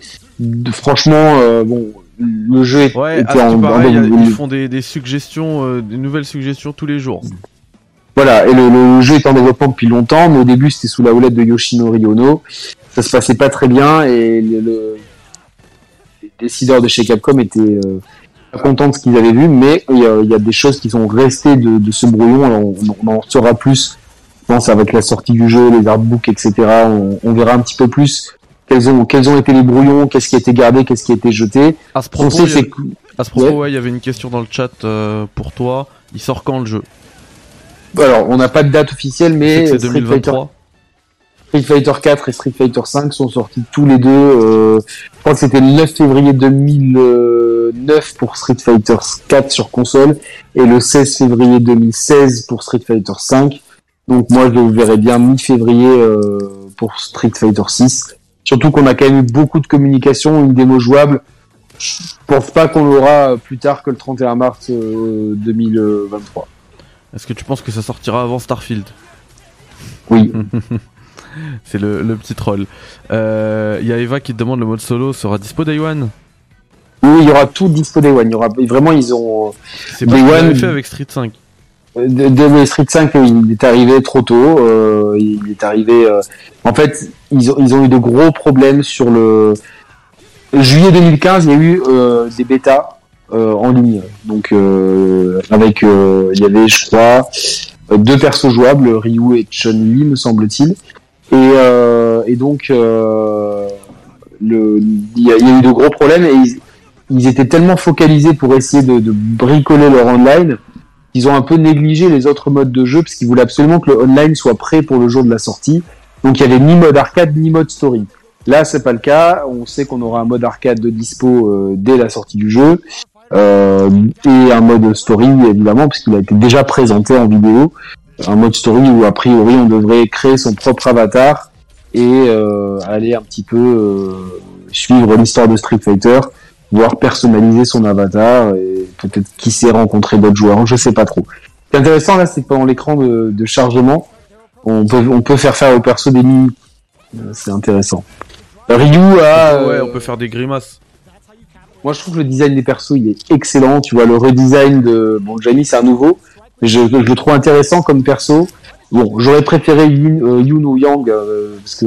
franchement, euh, bon, le jeu est, Ouais, était en, qui paraît, il y a- en- ils font des, des suggestions, euh, des nouvelles suggestions tous les jours. Voilà, et le, le jeu est en développement depuis longtemps, mais au début c'était sous la houlette de Yoshinori Ono. Ça se passait pas très bien et le, le- les décideurs de chez Capcom étaient euh, pas contents de ce qu'ils avaient vu, mais il y a, il y a des choses qui sont restées de, de ce brouillon. Alors, on, on en saura plus, je pense, avec la sortie du jeu, les artbooks, etc. On, on verra un petit peu plus quels ont, quels ont été les brouillons, qu'est-ce qui a été gardé, qu'est-ce qui a été jeté. À ce propos, sait, il y a- c'est que- à ce propos, Ouais. ouais, il y avait une question dans le chat euh, pour toi. Il sort quand le jeu? Alors, on n'a pas de date officielle, mais Street Fighter 2023. Street Fighter 4 et Street Fighter 5 sont sortis tous les deux. euh, je crois que c'était le 9 février 2009 pour Street Fighter 4 sur console et le 16 février 2016 pour Street Fighter 5. Donc moi je le verrais bien mi-février euh, pour Street Fighter 6. Surtout qu'on a quand même eu beaucoup de communication, une démo jouable. je pense pas qu'on l'aura plus tard que le 31 mars 2023. Est-ce que tu penses que ça sortira avant Starfield? Oui. C'est le, petit troll. Il y a Eva qui te demande le mode solo sera dispo Day One? Oui, il y aura tout dispo Day One. Il y aura vraiment ils ont. C'est pas ce One... fait avec Street 5. De, Street 5, il est arrivé trop tôt. Euh, il est arrivé. Euh, en fait, ils ont, ils ont eu de gros problèmes sur le juillet 2015. Il y a eu euh, des bêtas en ligne. Donc avec, il y avait, je crois, deux persos jouables, Ryu et Chun-Li, me semble-t-il. Et, et donc, il y, a, eu de gros problèmes et ils, étaient tellement focalisés pour essayer de, bricoler leur online ils ont un peu négligé les autres modes de jeu parce qu'ils voulaient absolument que le online soit prêt pour le jour de la sortie. Donc il y avait ni mode arcade ni mode story. Là, c'est pas le cas. On sait qu'on aura un mode arcade de dispo euh, dès la sortie du jeu euh, et un mode story évidemment puisqu'il a été déjà présenté en vidéo. Un mode story où a priori on devrait créer son propre avatar et euh, aller un petit peu euh, suivre l'histoire de Street Fighter voire personnaliser son avatar et peut-être qui sait rencontrer d'autres joueurs, je sais pas trop. Ce qui est intéressant là, c'est que pendant l'écran de, chargement, on peut, on peut faire faire au perso des mimiques. Euh, c'est intéressant. Ryu a... Ouais, on peut faire des grimaces. Moi, je trouve que le design des persos, il est excellent. Tu vois, le redesign de... Bon, Jamie, c'est un nouveau. Mais je, je, le trouve intéressant comme perso. Bon, j'aurais préféré Yun, euh, ou Yang euh, parce que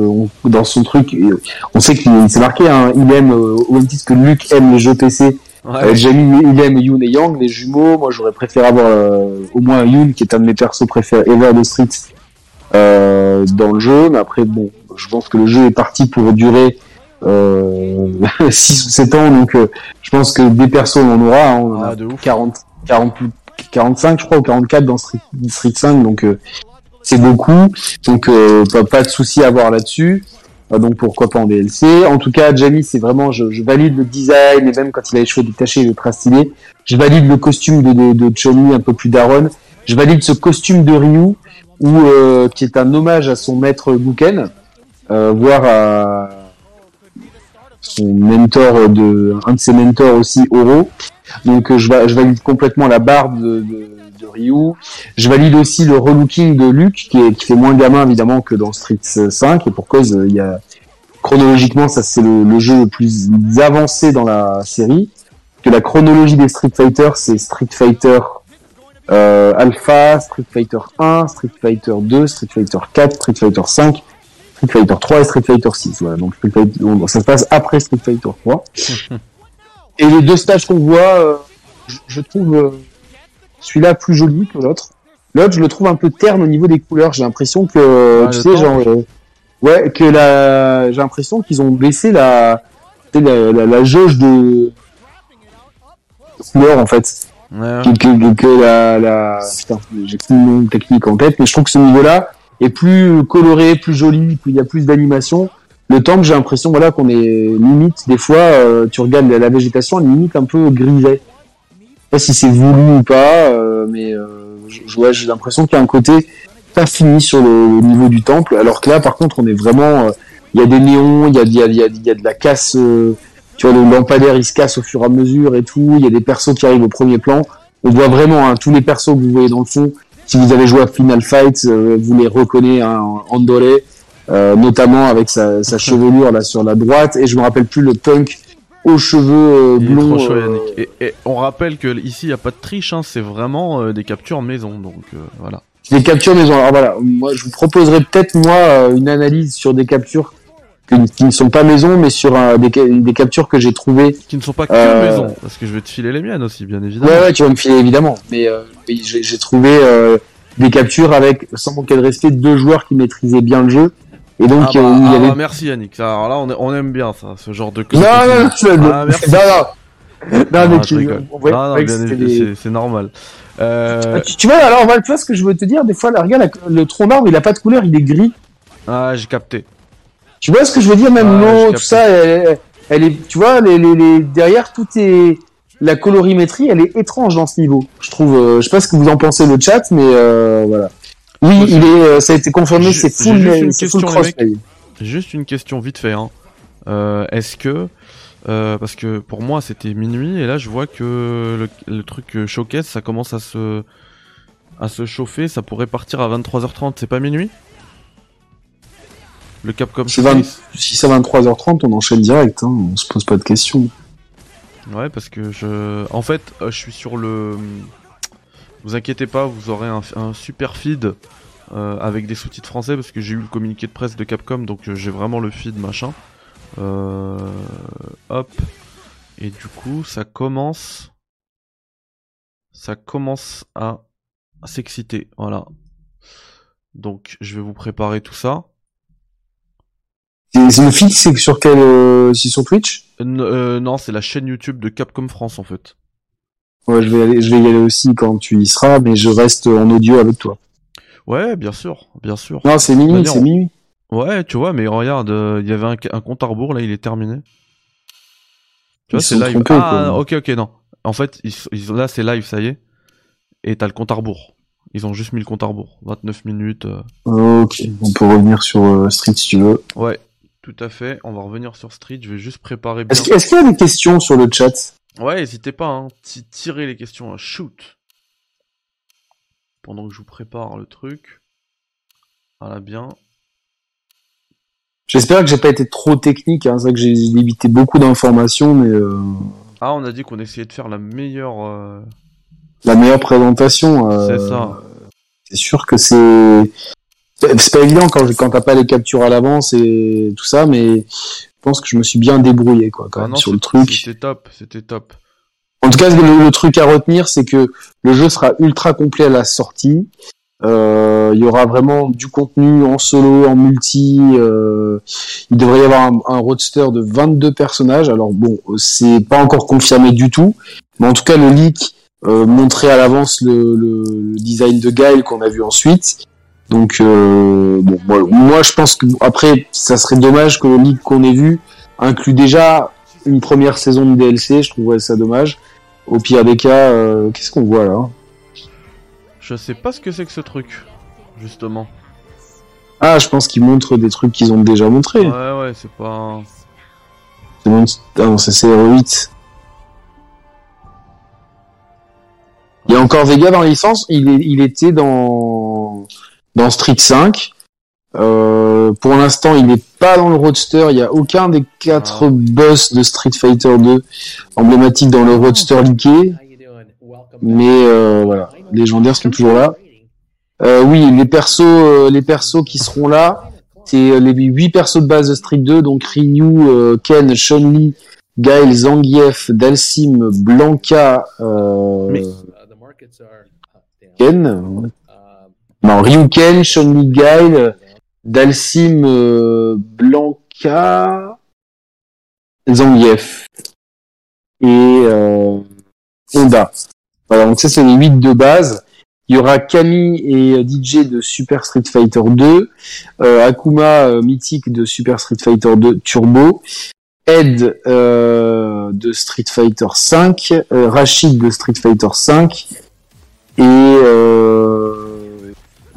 dans son truc, euh, on sait qu'il s'est marqué. Hein, il aime au même titre que Luke aime les jeux PC. Ouais. Jamie, il aime Yun et Yang, les jumeaux. Moi, j'aurais préféré avoir au moins Yun, qui est un de mes persos préférés ever de Street dans le jeu. Mais après, bon, je pense que le jeu est parti pour durer 6 ou 7 ans, donc je pense que des persos on en aura. Hein, on en ah, a 40, 40, 45 je crois ou 44 dans Street, Street 5 donc c'est beaucoup. Donc euh, pas, de souci à avoir là-dessus. Euh, donc pourquoi pas en DLC. En tout cas, Jamie, c'est vraiment, je, valide le design et même quand il a les cheveux détachés, il est très stylé. Je valide le costume de, de, de un peu plus daron. Je valide ce costume de Ryu, ou euh, qui est un hommage à son maître Guken, euh, voire à son mentor de, un de ses mentors aussi, Oro. Donc je, je valide complètement la barbe de, de Ryu. Je valide aussi le relooking de Luke, qui, est, qui fait moins gamin évidemment que dans Street 5, et pour cause, euh, il y a chronologiquement, ça c'est le, jeu le plus avancé dans la série. Que la chronologie des Street Fighter, c'est Street Fighter euh, Alpha, Street Fighter 1, Street Fighter 2, Street Fighter 4, Street Fighter 5, Street Fighter 3 et Street Fighter 6. Voilà, donc, ça se passe après Street Fighter 3. et les deux stages qu'on voit, euh, je, trouve celui-là plus joli que l'autre. L'autre, je le trouve un peu terne au niveau des couleurs. J'ai l'impression que, tu sais, genre, euh, ouais, que la, j'ai l'impression qu'ils ont baissé la, la, la, jauge de couleur en fait. Ouais. Que, que, la, la, putain, j'ai plus le nom technique en tête, mais je trouve que ce niveau-là est plus coloré, plus joli, il y a plus d'animation. Le temple, j'ai l'impression, voilà, qu'on est limite, des fois, euh, tu regardes la, végétation, elle limite un peu griset pas si c'est voulu ou pas, euh, mais euh, j'ai l'impression qu'il y a un côté pas fini sur le, niveau du temple, alors que là, par contre, on est vraiment, il y a des néons, il y a de la casse, tu vois, le lampadaire il se casse au fur et à mesure et tout, il y a des persos qui arrivent au premier plan, on voit vraiment hein, tous les persos que vous voyez dans le fond. Si vous avez joué à Final Fight, vous les reconnaissez, hein, Andoré, notamment avec sa, sa chevelure là sur la droite, et je me rappelle plus le punk aux cheveux euh, blonds. Euh, et, on rappelle que ici il n'y a pas de triche, hein, c'est vraiment euh, des captures maison, donc voilà. Des captures maison. Alors voilà, moi je vous proposerai peut-être moi une analyse sur des captures qui ne sont pas maison, mais sur des, des, captures que j'ai trouvées. Qui ne sont pas que maison, parce que je vais te filer les miennes aussi, bien évidemment. Ouais, ouais, tu vas me filer évidemment. Mais j'ai trouvé des captures avec, sans manquer de respect, deux joueurs qui maîtrisaient bien le jeu et donc, ah bah, il y ah avait... bah, merci Yannick. Alors là, on, on, aime bien ça, ce genre de. Non, non, non, ah, merci. non, non. Non, ah, mais tu... non, non c'est normal. Euh... Tu, tu, vois, alors, tu vois ce que je veux te dire? Des fois, là, regarde, le tronc d'arbre, il a pas de couleur, il est gris. Ah, j'ai capté. Tu vois ce que je veux dire, même l'eau, tout ça, elle, elle, est, tu vois, les, les, les, derrière, tout est, la colorimétrie, elle est étrange dans ce niveau. Je trouve, euh, je sais pas ce que vous en pensez le chat, mais euh, voilà. Oui, il est, euh, ça a été confirmé, c'est full, c'est full Juste une question vite fait. Hein. Euh, Est-ce que Euh, parce que pour moi c'était minuit et là je vois que le, le truc showcase ça commence à se à se chauffer, ça pourrait partir à 23h30, c'est pas minuit? Le Capcom Si c'est à 23h30, on enchaîne direct, hein, on se pose pas de questions. Ouais, parce que je. En fait, euh, je suis sur le. Vous inquiétez pas, vous aurez un, super feed euh, avec des sous-titres français parce que j'ai eu le communiqué de presse de Capcom, donc euh, j'ai vraiment le feed machin. Hop. Et du coup, ça commence. Ça commence à s'exciter, voilà. Donc, je vais vous préparer tout ça. C'est le feed, c'est sur quel, euh, c'est sur Twitch? Euh, Non, c'est la chaîne YouTube de Capcom France en fait. Ouais, je vais aller, je vais y aller aussi quand tu y seras, mais je reste en audio avec toi. Ouais, bien sûr, bien sûr. Non, c'est minuit, c'est minuit. Ouais, tu vois, mais regarde, euh, il y avait un, compte à rebours, là, il est terminé. Tu vois, c'est live. ah, ok, ok, non. En fait, ils, là, c'est live, ça y est. Et t'as le compte à rebours. Ils ont juste mis le compte à rebours. 29 minutes. Ok, on peut revenir sur Street si tu veux. Ouais, tout à fait, on va revenir sur Street, je vais juste préparer bien. Est-ce qu'il y a des questions sur le chat? Ouais, n'hésitez pas, hein. tirez les questions, à shoot Pendant que je vous prépare le truc. Voilà, bien. J'espère que j'ai pas été trop technique, hein. c'est vrai que j'ai évité beaucoup d'informations, mais... Euh, ah, on a dit qu'on essayait de faire la meilleure... Euh, la meilleure présentation. Euh, c'est ça. C'est sûr que c'est c'est pas évident quand, quand t'as pas les captures à l'avance et tout ça, mais je pense que je me suis bien débrouillé quoi, quand ah même, sur le truc. C'était top, c'était top. En tout cas, le, truc à retenir, c'est que le jeu sera ultra complet à la sortie. Euh, il y aura vraiment du contenu en solo, en multi. Euh, il devrait y avoir un, un, roadster de 22 personnages. Alors bon, c'est pas encore confirmé du tout, mais en tout cas le leak euh, montrait à l'avance le, le, design de Guile qu'on a vu ensuite. Donc euh, bon, moi je pense que après ça serait dommage que le leak qu'on ait vu inclut déjà une première saison de DLC, je trouverais ça dommage. Au pire des cas, euh, qu'est-ce qu'on voit là Je sais pas ce que c'est que ce truc, justement. Ah, je pense qu'ils montrent des trucs qu'ils ont déjà montrés. Ouais, ouais, c'est pas. C'est mon... Ah non, c'est CR8. Il y a encore Vega dans la licence, il, est... il était dans dans Street 5. Euh, pour l'instant, il n'est pas dans le roadster. Il n'y a aucun des quatre ah. boss de Street Fighter 2 emblématiques dans le roadster leaké. Mais euh, voilà, les légendaires sont toujours là. Euh, oui, les persos, euh, les persos qui seront là, c'est les huit persos de base de Street 2, donc Ryu, euh, Ken, Chun-Li, Gail, Zangief, Dalsim, Blanca, Ken, Ryuken, Sean Guile, Dalsim euh, Blanca, Zangief. Et euh, Honda. Voilà, donc ça c'est les 8 de base. Il y aura Camille et DJ de Super Street Fighter 2, euh, Akuma euh, mythique de Super Street Fighter 2 Turbo, Ed euh, de Street Fighter 5, Rachid de Street Fighter 5 et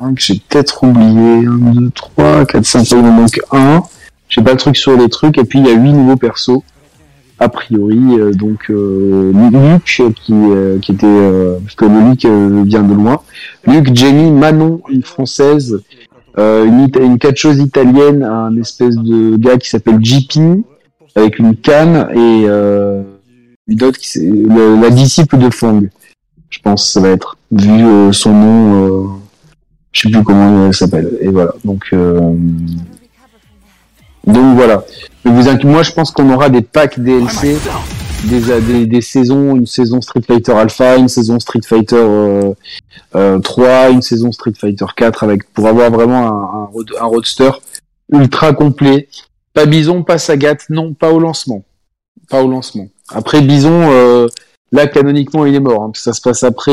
un que j'ai peut-être oublié. 1, 2, 3, 4, 5, il me manque un. J'ai pas le truc sur les trucs. Et puis il y a 8 nouveaux persos. A priori, euh, donc euh, Luc qui, euh, qui était euh, parce que le Luc vient de loin. Luc, Jenny, Manon, une française, une, une catcheuse italienne, un espèce de gars qui s'appelle JP avec une canne et une autre qui la disciple de Fong. Je pense ça va être vu son nom je sais plus comment elle s'appelle. Et voilà. Donc, euh... donc voilà. moi, je pense qu'on aura des packs DLC, des, saisons, une saison Street Fighter Alpha, une saison Street Fighter euh, euh, 3, une saison Street Fighter 4, avec pour avoir vraiment un, roadster ultra complet. Pas Bison, pas Sagat, non, pas au lancement. Pas au lancement. Après Bison, euh, là canoniquement il est mort. Hein, ça se passe après.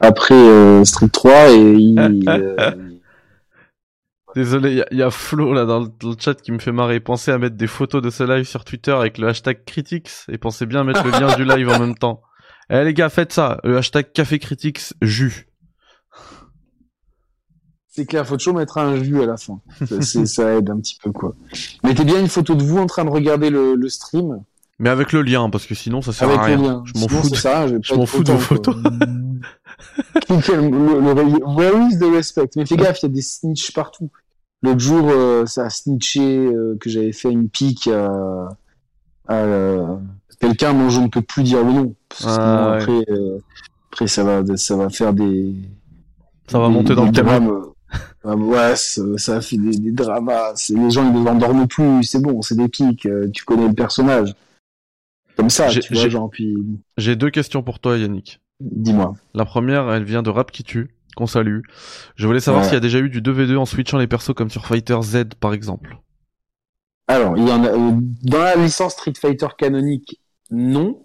Après euh, Street 3 et il, euh, Désolé, il y, a Flo là dans le, chat qui me fait marrer. Pensez à mettre des photos de ce live sur Twitter avec le hashtag Critics et pensez bien à mettre le lien du live en même temps. Eh les gars, faites ça, le hashtag Café Critics jus. C'est clair, faut toujours mettre un jus à la fin. Ça, c'est- ça aide un petit peu, quoi. Mettez bien une photo de vous en train de regarder le, le stream. Mais avec le lien, parce que sinon ça sert avec à rien. le lien. Je m'en fous. ça de- rien, je m'en fous de vos photos. Le, where is the respect Mais fais gaffe, il y a des snitch partout. L'autre jour, euh, ça a snitché euh, que j'avais fait une pique à, à, euh, quelqu'un dont je ne peux plus dire le nom. Parce que Ah, sinon, ouais. après, après ça, va, ça va faire des. Ça va des- monter dans le drames. Ah, ouais, ça, a fait des, des dramas. C'est- Les gens, ils ne endorment plus. C'est bon, c'est des piques. Tu connais le personnage. Comme ça, tu vois, j'ai- genre, puis. J'ai deux questions pour toi, Yannick. Dis-moi. La première, elle vient de Rap qui tue, qu'on salue. Je voulais savoir s'il y a déjà eu du 2v2 en switchant les persos comme sur Fighter Z par exemple. Alors, il y en a euh, dans la licence Street Fighter canonique, non.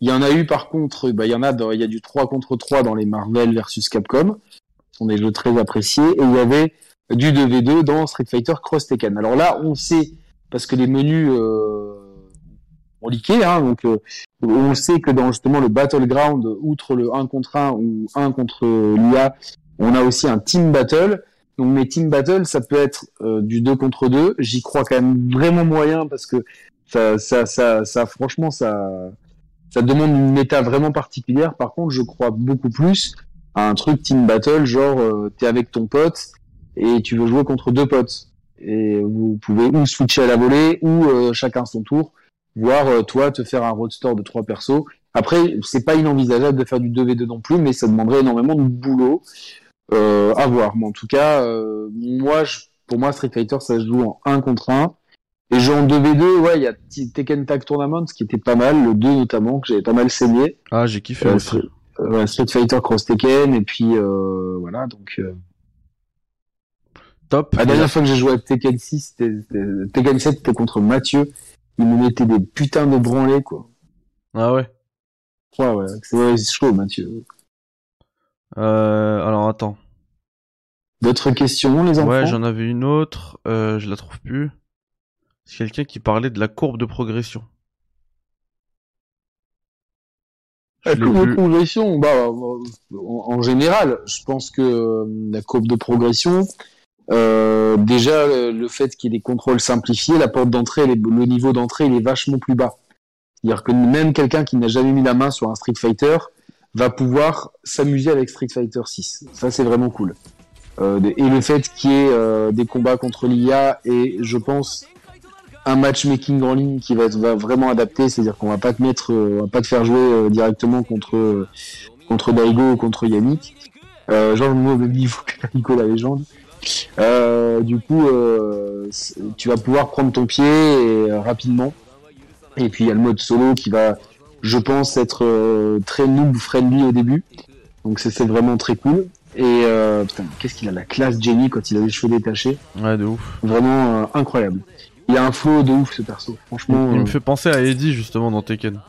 Il y en a eu par contre, bah, il y en a, dans- il y a du 3 contre 3 dans les Marvel versus Capcom. Ce sont des jeux très appréciés. Et il y avait du 2v2 dans Street Fighter Cross Tekken. Alors là, on sait, parce que les menus euh, ont leaké, hein, donc euh, on sait que dans justement le Battleground, outre le 1 contre 1 ou 1 contre l'IA, on a aussi un Team Battle. Donc mes team battle, ça peut être euh, du 2 contre 2. J'y crois quand même vraiment moyen parce que ça, ça, ça, ça franchement, ça, ça demande une méta vraiment particulière. Par contre, je crois beaucoup plus à un truc team battle, genre euh, t'es avec ton pote et tu veux jouer contre deux potes. Et vous pouvez ou switcher à la volée ou chacun son tour, voire euh, toi te faire un roadster de trois persos. Après, c'est pas inenvisageable de faire du 2v2 non plus, mais ça demanderait énormément de boulot euh, à voir. Mais en tout cas, euh, moi, je- pour moi, Street Fighter, ça se joue en 1 contre 1. Et jeux en 2v2, ouais, il y a Tekken Tag Tournament, ce qui était pas mal, le 2 notamment, que j'avais pas mal saigné. Ah, j'ai kiffé Euh, aussi. Street, euh, Street Fighter Cross Tekken, et puis euh, voilà, donc... euh, Top. la dernière fois que j'ai joué à Tekken 6, c'était, c'était- Tekken 7, c'était contre Mathieu. Il me mettait des putains de branlés, quoi. Ah ouais. Ouais, ouais, c'est ouais, chaud, Mathieu. Euh, alors attends. D'autres questions, les enfants? Ouais, j'en avais une autre. Euh, je la trouve plus. C'est quelqu'un qui parlait de la courbe de progression. Je La courbe de progression, bah, en, en général, je pense que euh, la courbe de progression, euh, déjà euh, le fait qu'il y ait des contrôles simplifiés, la porte d'entrée, le niveau d'entrée, il est vachement plus bas. C'est-à-dire que même quelqu'un qui n'a jamais mis la main sur un Street Fighter va pouvoir s'amuser avec Street Fighter 6. Ça, c'est vraiment cool. Euh, et le fait qu'il y ait euh, des combats contre l'IA et je pense un matchmaking en ligne qui va être vraiment adapté, c'est-à-dire qu'on va pas te mettre, on va pas te faire jouer directement contre contre Daigo ou contre Yannick, euh, genre même niveau que la légende. Euh, du coup, euh, tu vas pouvoir prendre ton pied et, euh, rapidement. Et puis il y a le mode solo qui va, je pense, être très noob friendly au début. Donc c'est vraiment très cool. Et euh, putain, qu'est-ce qu'il a la classe Jenny quand il a les cheveux détachés, Ouais, de ouf. vraiment euh, incroyable. Il y a un flow de ouf ce perso, franchement. Il euh, me fait penser à Eddie justement dans Tekken.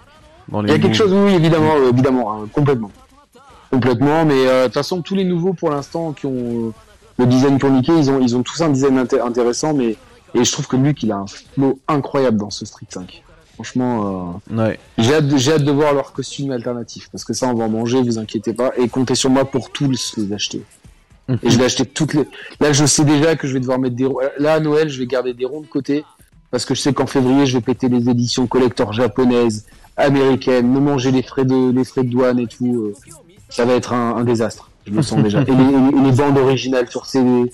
Dans les il y a quelque chose, oui, évidemment, évidemment, hein, complètement. Complètement, mais de toute façon, tous les nouveaux pour l'instant qui ont le design ont niqué, ils ont, ils ont tous un design inté- intéressant, mais et je trouve que Luke, il a un flow incroyable dans ce Street 5. Franchement, euh, Ouais. j'ai hâte, de- j'ai hâte de voir leur costume alternatif, parce que ça, on va en manger, vous inquiétez pas, et comptez sur moi pour tous les acheter. Et je vais acheter toutes les. Là, je sais déjà que je vais devoir mettre des. Là, à Noël, je vais garder des ronds de côté. Parce que je sais qu'en février, je vais péter les éditions collector japonaises, américaines, me manger les frais de, les frais de douane et tout. euh, Ça va être un, un désastre. Je le sens déjà. Et les, et les bandes originales sur CD.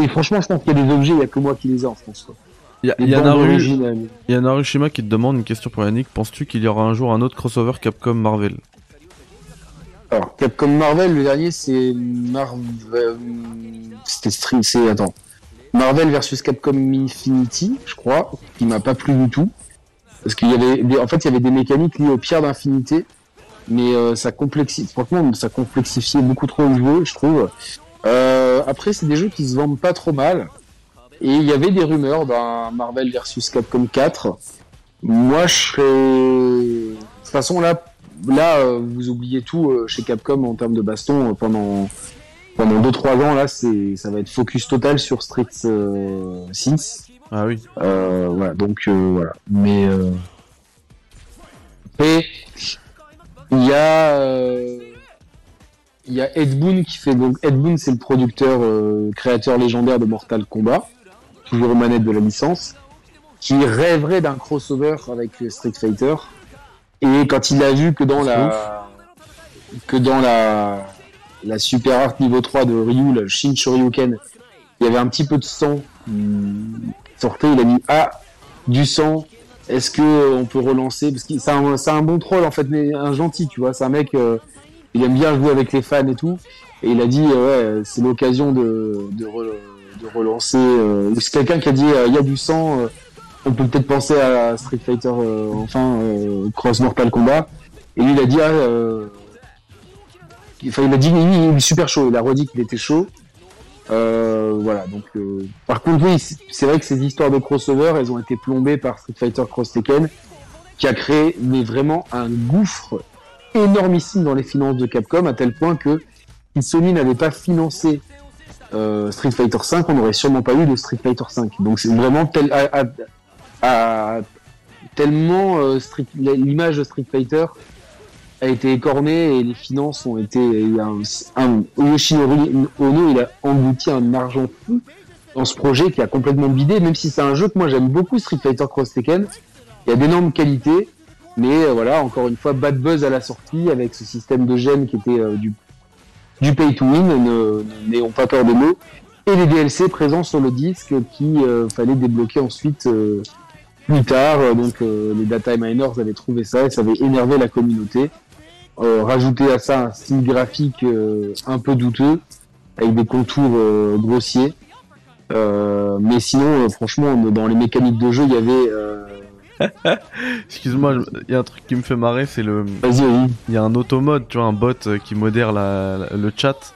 Et franchement, je pense qu'il y a des objets, il n'y a que moi qui les ai en France. Quoi. Il y a, y y Narushima qui te demande une question pour Yannick. Penses-tu qu'il y aura un jour un autre crossover Capcom Marvel Alors, Capcom Marvel, le dernier, c'est Marvel. C'était Street. C'est. Attends. Marvel versus Capcom Infinity, je crois, qui m'a pas plu du tout. Parce qu'il y avait. Des... En fait, il y avait des mécaniques liées aux pierres d'infinité. Mais euh, ça complexifie. Franchement, ça complexifiait beaucoup trop le jeu, je trouve. Euh, après, c'est des jeux qui se vendent pas trop mal. Et il y avait des rumeurs d'un Marvel versus Capcom 4. Moi, je serais. De toute façon, là, là, euh, vous oubliez tout chez Capcom en termes de baston pendant pendant 2-3 ans. Là, c'est ça va être focus total sur Street euh, 6. Ah oui. Voilà, donc voilà. Mais euh... après, il y a euh, il y a Ed Boon qui fait donc Ed Boon c'est le producteur euh, créateur légendaire de Mortal Kombat, toujours aux manettes de la licence, qui rêverait d'un crossover avec Street Fighter. Et quand il a vu que dans la que dans la la super art niveau 3 de Ryu, le Shin Shoryuken, il y avait un petit peu de sang sortait, il a dit ah du sang, est-ce que on peut relancer? Parce que c'est un, bon troll en fait mais un gentil tu vois. C'est un mec euh, il aime bien jouer avec les fans et tout. Et il a dit euh, ouais c'est l'occasion de, de, re- de relancer euh, c'est quelqu'un qui a dit il y a du sang on peut peut-être penser à Street Fighter enfin Cross Mortal Kombat. Et lui il a dit ah, enfin il a dit il est super chaud. Il a redit qu'il était chaud euh, voilà, donc euh, par contre oui, c'est vrai que ces histoires de crossover, elles ont été plombées par Street Fighter Cross Tekken, qui a créé mais vraiment un gouffre énormissime dans les finances de Capcom, à tel point que si Sony n'avait pas financé euh, Street Fighter 5, on n'aurait sûrement pas eu de Street Fighter 5. Donc c'est vraiment tel, à- tellement euh, l'image de Street Fighter a été écornée et les finances ont été il y a un, Ono il a englouti un argent fou dans ce projet qui a complètement bidé même si c'est un jeu que moi j'aime beaucoup Street Fighter Cross Tekken il y a d'énormes qualités mais euh, voilà encore une fois bad buzz à la sortie avec ce système de gemmes qui était euh, du du pay to win n'ayons pas peur des mots et les DLC présents sur le disque qui euh, fallait débloquer ensuite plus tard. Donc les data miners avaient trouvé ça et ça avait énervé la communauté. Euh, rajouter à ça un style graphique euh, un peu douteux avec des contours euh, grossiers. Mais sinon, franchement, dans les mécaniques de jeu, il y avait. Excuse-moi, il y a un truc qui me fait marrer, c'est le. Vas-y, vas-y. Il y a un automode, tu vois, un bot qui modère la, la- le chat.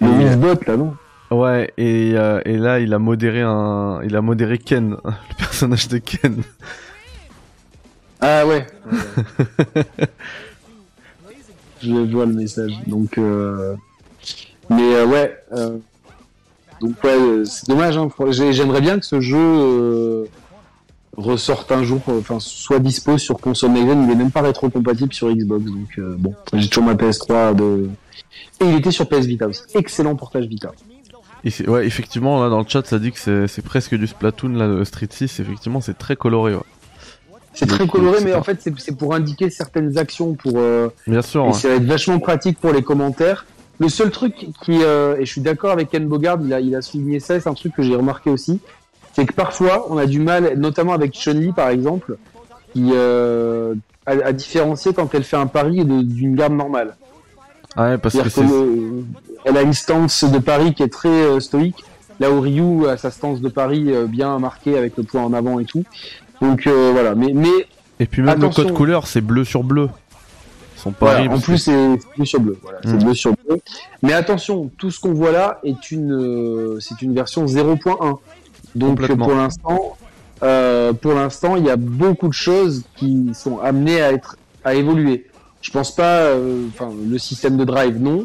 Le Et- Wizbot, là, non? Ouais, et, euh, et là, il a modéré un, il a modéré Ken, le personnage de Ken. Ah ouais. Je vois le message. Donc, euh... mais euh, ouais. euh, Donc ouais, euh, c'est dommage. Hein. J'ai- J'aimerais bien que ce jeu euh, ressorte un jour, enfin soit dispo sur console next. Il est même pas rétro-compatible sur Xbox. Donc bon, j'ai toujours ma PS3 de. Et il était sur PS Vita. Excellent portage Vita. Et ouais, effectivement, là, dans le chat, ça dit que c'est presque du Splatoon, là, Street 6. Effectivement, c'est très coloré, ouais. C'est très coloré, mais en fait c'est pour indiquer certaines actions pour. euh, Bien sûr, Et ouais. ça va être vachement pratique pour les commentaires. Le seul truc qui, euh, et je suis d'accord avec Ken Bogard, il a, il a souligné ça, c'est un truc que j'ai remarqué aussi, c'est que parfois on a du mal, notamment avec Chun-Li par exemple, qui euh, à, à différencier quand elle fait un pari d'une garde normale. Ah ouais, parce que le- elle a une stance de pari qui est très euh, stoïque, là où Ryu a sa stance de pari euh, bien marquée avec le point en avant et tout. Donc euh, voilà, mais, mais Et puis même Attention. le code couleur, c'est bleu sur bleu. Son Voilà, pari. en plus, c'est bleu sur bleu. Voilà, c'est Mm. bleu sur bleu. Mais attention, tout ce qu'on voit là est une, euh, c'est une version 0.1. Donc Complètement. pour l'instant, euh, pour l'instant, il y a beaucoup de choses qui sont amenées à être, à évoluer. Je pense pas, euh, enfin, le système de drive non,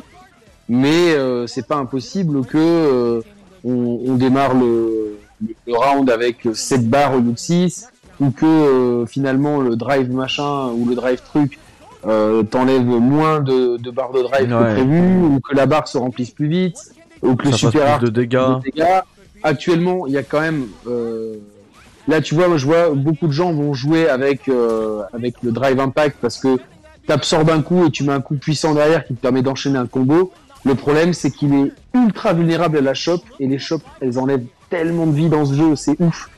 mais euh, c'est pas impossible que euh, on, on démarre le, le round avec 7 barres au lieu de 6 ou que euh, finalement le drive machin ou le drive truc euh, t'enlève moins de, de barres de drive que prévu ou que la barre se remplisse plus vite ou que le Ça super de dégâts. de dégâts. Actuellement, il y a quand même. euh, Là, tu vois, moi, je vois beaucoup de gens vont jouer avec avec le drive impact parce que t'absorbes un coup et tu mets un coup puissant derrière qui te permet d'enchaîner un combo. Le problème, c'est qu'il est ultra vulnérable à la shop et les shops, elles enlèvent tellement de vie dans ce jeu, c'est ouf.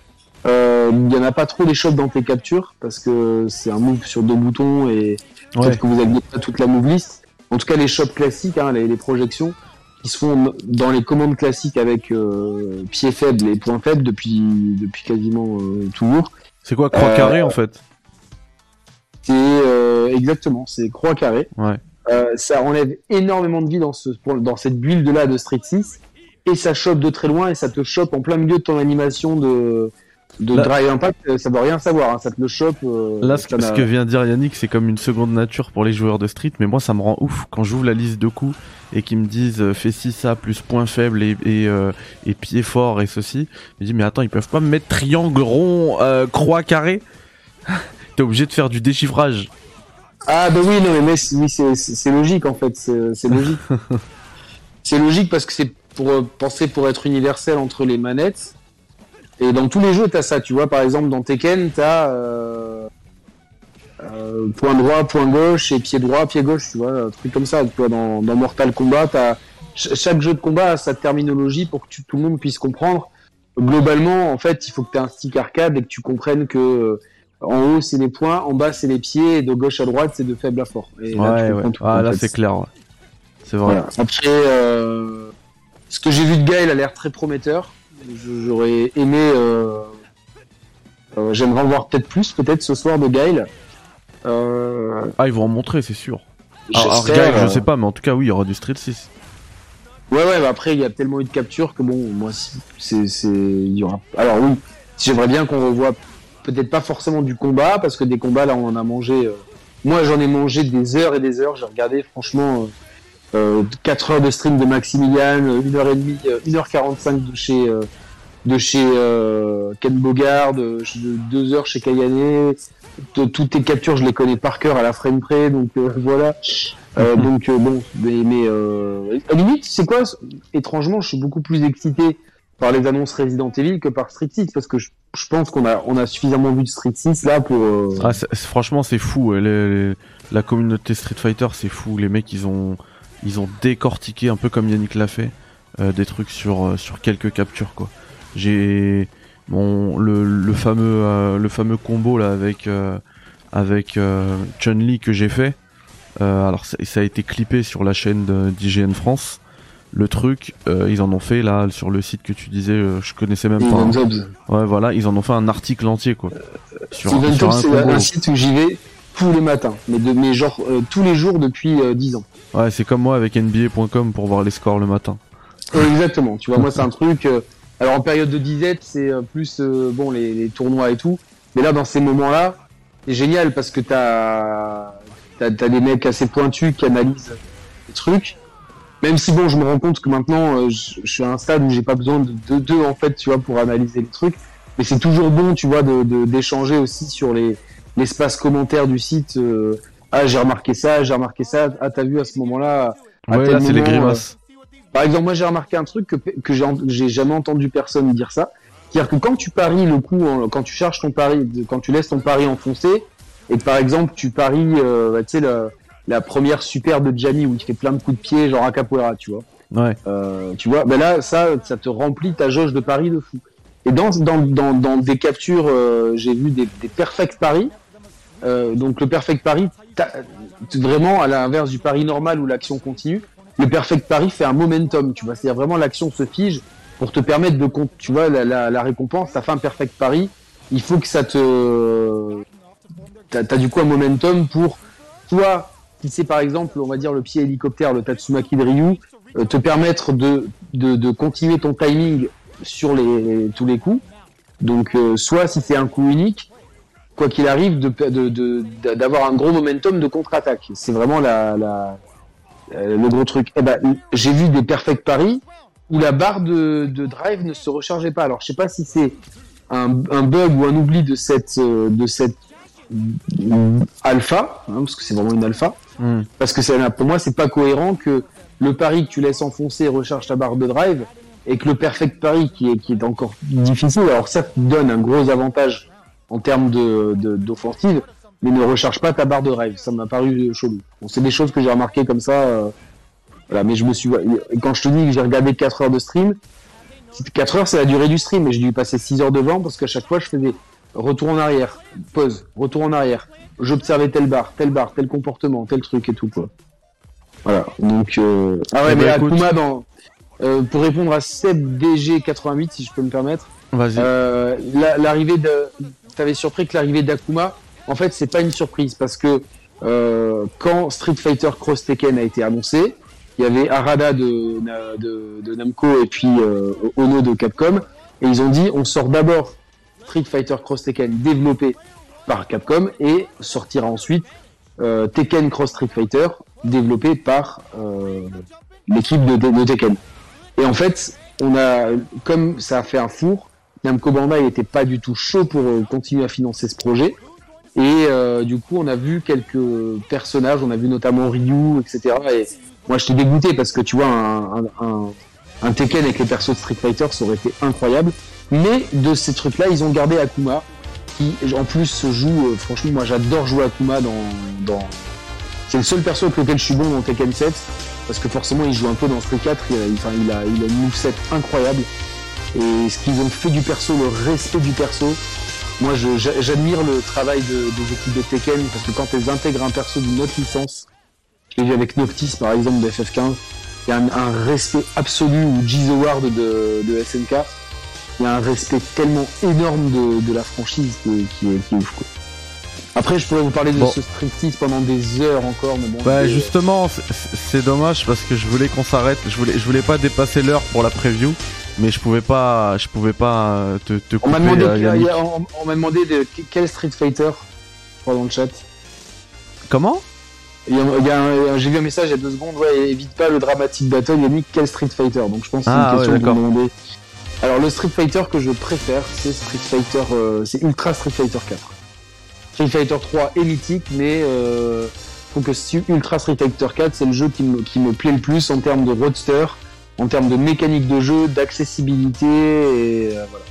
Euh, Il y en a pas trop des shops dans tes captures parce que c'est un move sur deux boutons et Ouais. Peut-être que vous aviez pas toute la move list. En tout cas, les shops classiques, hein, les, les projections, qui se font dans les commandes classiques avec euh, pied faible et point faible depuis, depuis quasiment euh, toujours. C'est quoi, croix Euh, carrée en fait? C'est euh, exactement, c'est croix. Ouais. Euh, ça enlève énormément de vie dans, ce, dans cette build là de Street 6 et ça chope de très loin et ça te chope en plein milieu de ton animation de, de Drive Impact. euh, Ça veut rien savoir, hein, ça te le chope. euh, Là, ce, que vient de dire Yannick, c'est comme une seconde nature pour les joueurs de street, mais moi, ça me rend ouf quand j'ouvre la liste de coups et qu'ils me disent euh, fais ci, ça, plus point faible et, et, euh, et pied fort et ceci. Je me dis, mais attends, ils peuvent pas me mettre triangle rond, croix carré? T'es obligé de faire du déchiffrage. Ah bah oui, non mais, mais oui, c'est- logique en fait, c'est logique. c'est logique parce que c'est pour penser pour être universel entre les manettes. Et dans tous les jeux, t'as ça, tu vois. Par exemple, dans Tekken, t'as euh, euh, point droit, point gauche et pied droit, pied gauche, tu vois, un truc comme ça. Tu vois, dans, dans Mortal Kombat, t'as ch- chaque jeu de combat a sa terminologie pour que tu- tout le monde puisse comprendre. Globalement, en fait, il faut que tu aies un stick arcade et que tu comprennes que euh, en haut c'est les points, en bas c'est les pieds, et de gauche à droite c'est de faible à fort. Et là, tu Ouais, ouais. tout, Ah, là, c'est clair, ouais. C'est vrai. Voilà. Après, euh, ce que j'ai vu de Gaël a l'air très prometteur. J'aurais aimé. Euh, euh, J'aimerais en voir peut-être plus, peut-être ce soir de Gaël. Euh, Ah, ils vont en montrer, c'est sûr. Alors, alors, je sais pas, mais en tout cas, oui, il y aura du Street 6. Ouais, ouais, bah après, il y a tellement eu de captures que bon, moi, si- c'est. Il y aura... Alors, oui, j'aimerais bien qu'on revoie peut-être pas forcément du combat, parce que des combats, là, on en a mangé. Moi, j'en ai mangé des heures et des heures. J'ai regardé, franchement, euh, 4 heures de stream de Maximilian, 1h30, 1h45 de chez. euh, de chez euh, Ken Bogard, de 2 heures chez Kayane. De- Toutes tes captures, je les connais par cœur à la frame près, donc euh, voilà. Euh, donc euh, bon, mais, mais euh, à la limite, c'est quoi Étrangement, je suis beaucoup plus excité par les annonces Resident Evil que par Street 6 parce que je, je pense qu'on a on a suffisamment vu de Street 6 là pour. euh, Ah, c'est- franchement, c'est fou. ouais, les- les- la communauté Street Fighter, c'est fou. Les mecs, ils ont, ils ont décortiqué un peu comme Yannick l'a fait, euh, des trucs sur, euh, sur quelques captures, quoi. J'ai bon le, le fameux, euh, le fameux combo là avec, euh, avec Chun Li que j'ai fait. Alors ça, ça a été clippé sur la chaîne d'IGN France. Le truc, ils en ont fait là sur le site que tu disais, je connaissais même pas. Ouais, voilà, ils en ont fait un article entier quoi. Sur, sur un site où j'y vais tous les matins, mais de mais genre tous les jours depuis euh, 10 ans. Ouais, c'est comme moi avec NBA.com pour voir les scores le matin. Exactement. Tu vois, moi c'est un truc. euh, alors en période de disette, c'est euh, plus euh, bon les, les tournois et tout. Mais là, dans ces moments-là, c'est génial parce que t'as t'as des mecs assez pointus qui analysent les trucs. Même si bon, je me rends compte que maintenant, je, je suis à un stade où j'ai pas besoin de de- deux en fait, tu vois, pour analyser les trucs. Mais c'est toujours bon, tu vois, de de- d'échanger aussi sur les l'espace commentaire du site. Ah, j'ai remarqué ça, j'ai remarqué ça. Ah, t'as vu à ce moment-là. à Ouais, là c'est les moment, euh, grimaces. par exemple, moi j'ai remarqué un truc que, que j'ai j'ai jamais entendu personne dire ça. C'est-à-dire que quand tu paries le coup, quand tu charges ton pari, quand tu laisses ton pari enfoncer, et que par exemple tu paries, euh, bah, tu sais, la, la première super de Jamie où il fait plein de coups de pied, genre à capoeira, tu vois. Ouais. Euh, tu vois, ben là, ça, ça te remplit ta jauge de paris de fou. Et dans, dans, dans, dans des captures, euh, j'ai vu des, des perfect paris. Euh, donc le perfect pari, vraiment à l'inverse du pari normal où l'action continue, le perfect pari fait un momentum, tu vois. C'est-à-dire vraiment l'action se fige pour te permettre de, compte- tu vois, la, la, récompense, t'as fait un perfect pari, il faut que ça te, t'as as du coup un momentum pour, toi, si c'est par exemple, on va dire le pied hélicoptère, le Tatsumaki de Ryu, euh, te permettre de, de, de continuer ton timing sur les, tous les coups. Donc, euh, soit si c'est un coup unique, quoi qu'il arrive, de, de, de- d'avoir un gros momentum de contre-attaque. C'est vraiment la, la, euh, le gros truc. Eh ben, j'ai vu des perfect paris où la barre de, drive ne se rechargeait pas. Alors, je sais pas si c'est un, un bug ou un oubli de cette, euh, de cette alpha, hein, parce que c'est vraiment une alpha. Hmm. Parce que pour moi, c'est pas cohérent que le pari que tu laisses enfoncer recharge ta barre de drive et que le perfect pari qui est, qui est encore difficile, alors ça donne un gros avantage en termes de, de- d'offensive, mais ne recharge pas ta barre de drive. Ça m'a paru chelou. Bon, c'est des choses que j'ai remarquées comme ça. euh, voilà, mais je me suis. Quand je te dis que j'ai regardé 4 heures de stream, 4 heures c'est la durée du stream, mais j'ai dû passer 6 heures devant parce qu'à chaque fois je faisais retour en arrière, pause, retour en arrière. J'observais telle barre, telle barre, tel comportement, tel truc et tout quoi. Voilà, donc euh... ah ouais, Eh mais ben, écoute. Akuma dans euh, pour répondre à Seb DG88 si je peux me permettre, Vas-y. euh, la- l'arrivée de t'avais surpris que l'arrivée d'Akuma en fait c'est pas une surprise parce que euh, quand Street Fighter Cross Tekken a été annoncé, il y avait Arada de, de, Namco et puis euh, Ono de Capcom et ils ont dit on sort d'abord Street Fighter Cross Tekken développé par Capcom et sortira ensuite euh, Tekken Cross Street Fighter développé par l'équipe de, de Tekken. Et en fait, on a comme ça a fait un four, Namco Bandai n'était pas du tout chaud pour euh, continuer à financer ce projet. Et euh, du coup, on a vu quelques personnages, on a vu notamment Ryu, etc. Et moi, j'étais dégoûté parce que tu vois, un, Tekken avec les persos de Street Fighter, ça aurait été incroyable. Mais de ces trucs-là, ils ont gardé Akuma, qui en plus joue. Euh, franchement, moi, j'adore jouer Akuma dans. C'est le seul perso avec lequel je suis bon dans Tekken 7, parce que forcément, il joue un peu dans Street 4. Il, enfin, il a, il a une moveset incroyable. Et ce qu'ils ont fait du perso, le respect du perso, moi j'admire le travail de, des équipes de Tekken parce que quand elles intègrent un perso d'une autre licence, je l'ai vu avec Noctis par exemple de FF15, il y a un, respect absolu, ou Giz Ward de, de, SNK, il y a un respect tellement énorme de, de la franchise qui est, qui est ouf quoi. Après, je pourrais vous parler de ce striptease pendant des heures encore, mais bon. Bah, justement, c'est dommage parce que je voulais qu'on s'arrête. Je voulais, je voulais pas dépasser l'heure pour la preview mais je pouvais pas, je pouvais pas euh, te, te couper. On m'a demandé, euh, on, m'a demandé de quel Street Fighter dans le chat. Comment? J'ai vu un message il y a deux secondes. Ouais, évite pas le dramatique battle. Yannick, quel Street Fighter? Donc je pense que c'est une ah, question que vous demandez. Alors le Street Fighter que je préfère, c'est Street Fighter, euh, c'est Ultra Street Fighter 4. Street Fighter 3 est mythique, mais euh, trouve que Ultra Street Fighter 4, c'est le jeu qui me, qui me plaît le plus en termes de roadster en termes de mécanique de jeu, d'accessibilité, et euh, voilà.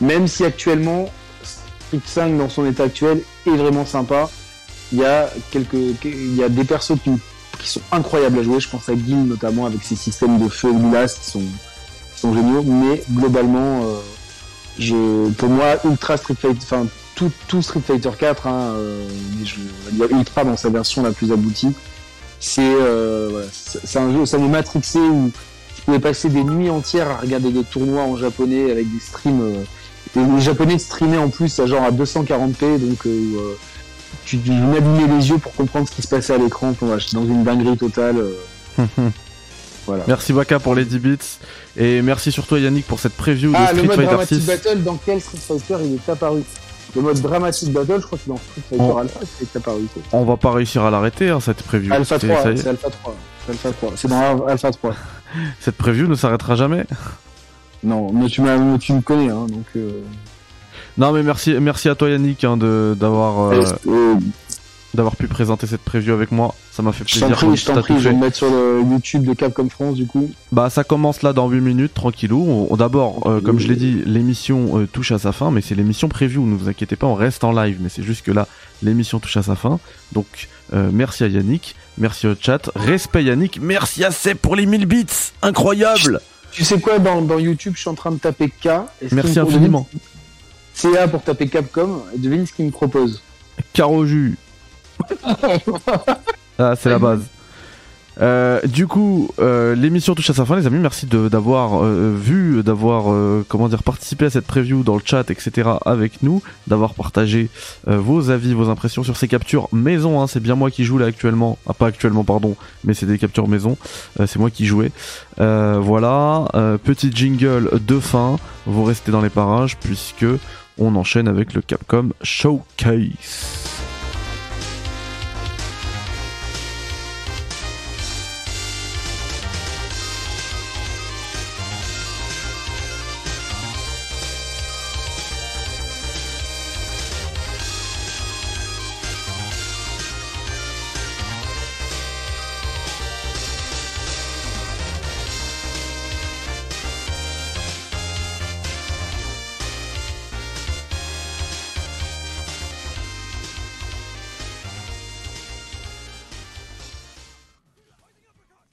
Même si actuellement, Street 5 dans son état actuel est vraiment sympa, il y a quelques, il y a des persos qui, sont incroyables à jouer. Je pense à Gil notamment avec ses systèmes de feu et de qui sont, sont géniaux, mais globalement, euh, je, pour moi, Ultra Street Fighter, enfin tout, tout Street Fighter 4, hein, euh, il y a Ultra dans sa version la plus aboutie. C'est euh, voilà, c'est un jeu, ça nous matrixé où pouvais passer des nuits entières à regarder des tournois en japonais avec des streams. Euh, les japonais streamaient en plus à genre à 240p, donc euh, euh, tu, tu m'abîmais les yeux pour comprendre ce qui se passait à l'écran. J'étais dans une dinguerie totale. voilà. Merci Waka pour les 10 bits et merci surtout Yannick pour cette preview ah, de Street Fighter 6. Battle, dans quel Street Fighter il est apparu? Le mode dramatique battle, je crois que c'est dans Street Fighter Alpha qui est apparu. On va pas réussir à l'arrêter, hein, cette preview. Alpha 3, c'est Alpha 3. Alpha 3. C'est dans Alpha 3. Cette preview ne s'arrêtera jamais. Non, mais tu, tu me connais, hein, donc. Euh. Non, mais merci, merci à toi Yannick hein, d'avoir euh, euh, d'avoir pu présenter cette preview avec moi. Ça m'a fait plaisir. Je t'en prie, je t'en prie, je vais me mettre sur le YouTube de Capcom France du coup. Bah ça commence là dans 8 minutes, tranquillou. D'abord, comme je l'ai dit, l'émission touche à sa fin, mais c'est l'émission preview, ne vous inquiétez pas, on reste en live, mais c'est juste que là, l'émission touche à sa fin. Donc merci à Yannick. Merci au chat. Respect Yannick. Merci à Seb pour les 1000 bits. Incroyable. Tu sais quoi, dans, YouTube, je suis en train de taper K. Merci infiniment. CA pour taper Capcom. Et devine ce qu'il me propose. Caro jus. ah, c'est la base. Euh, du coup, euh, l'émission touche à sa fin, les amis. Merci d'avoir euh, vu, d'avoir comment dire participé à cette preview dans le chat, etc. avec nous, d'avoir partagé vos avis, vos impressions sur ces captures maison. Hein, c'est bien moi qui joue là actuellement, ah, pas actuellement pardon, mais c'est des captures maison. c'est moi qui jouais. voilà, petit jingle de fin. Vous restez dans les parages puisque on enchaîne avec le Capcom Showcase.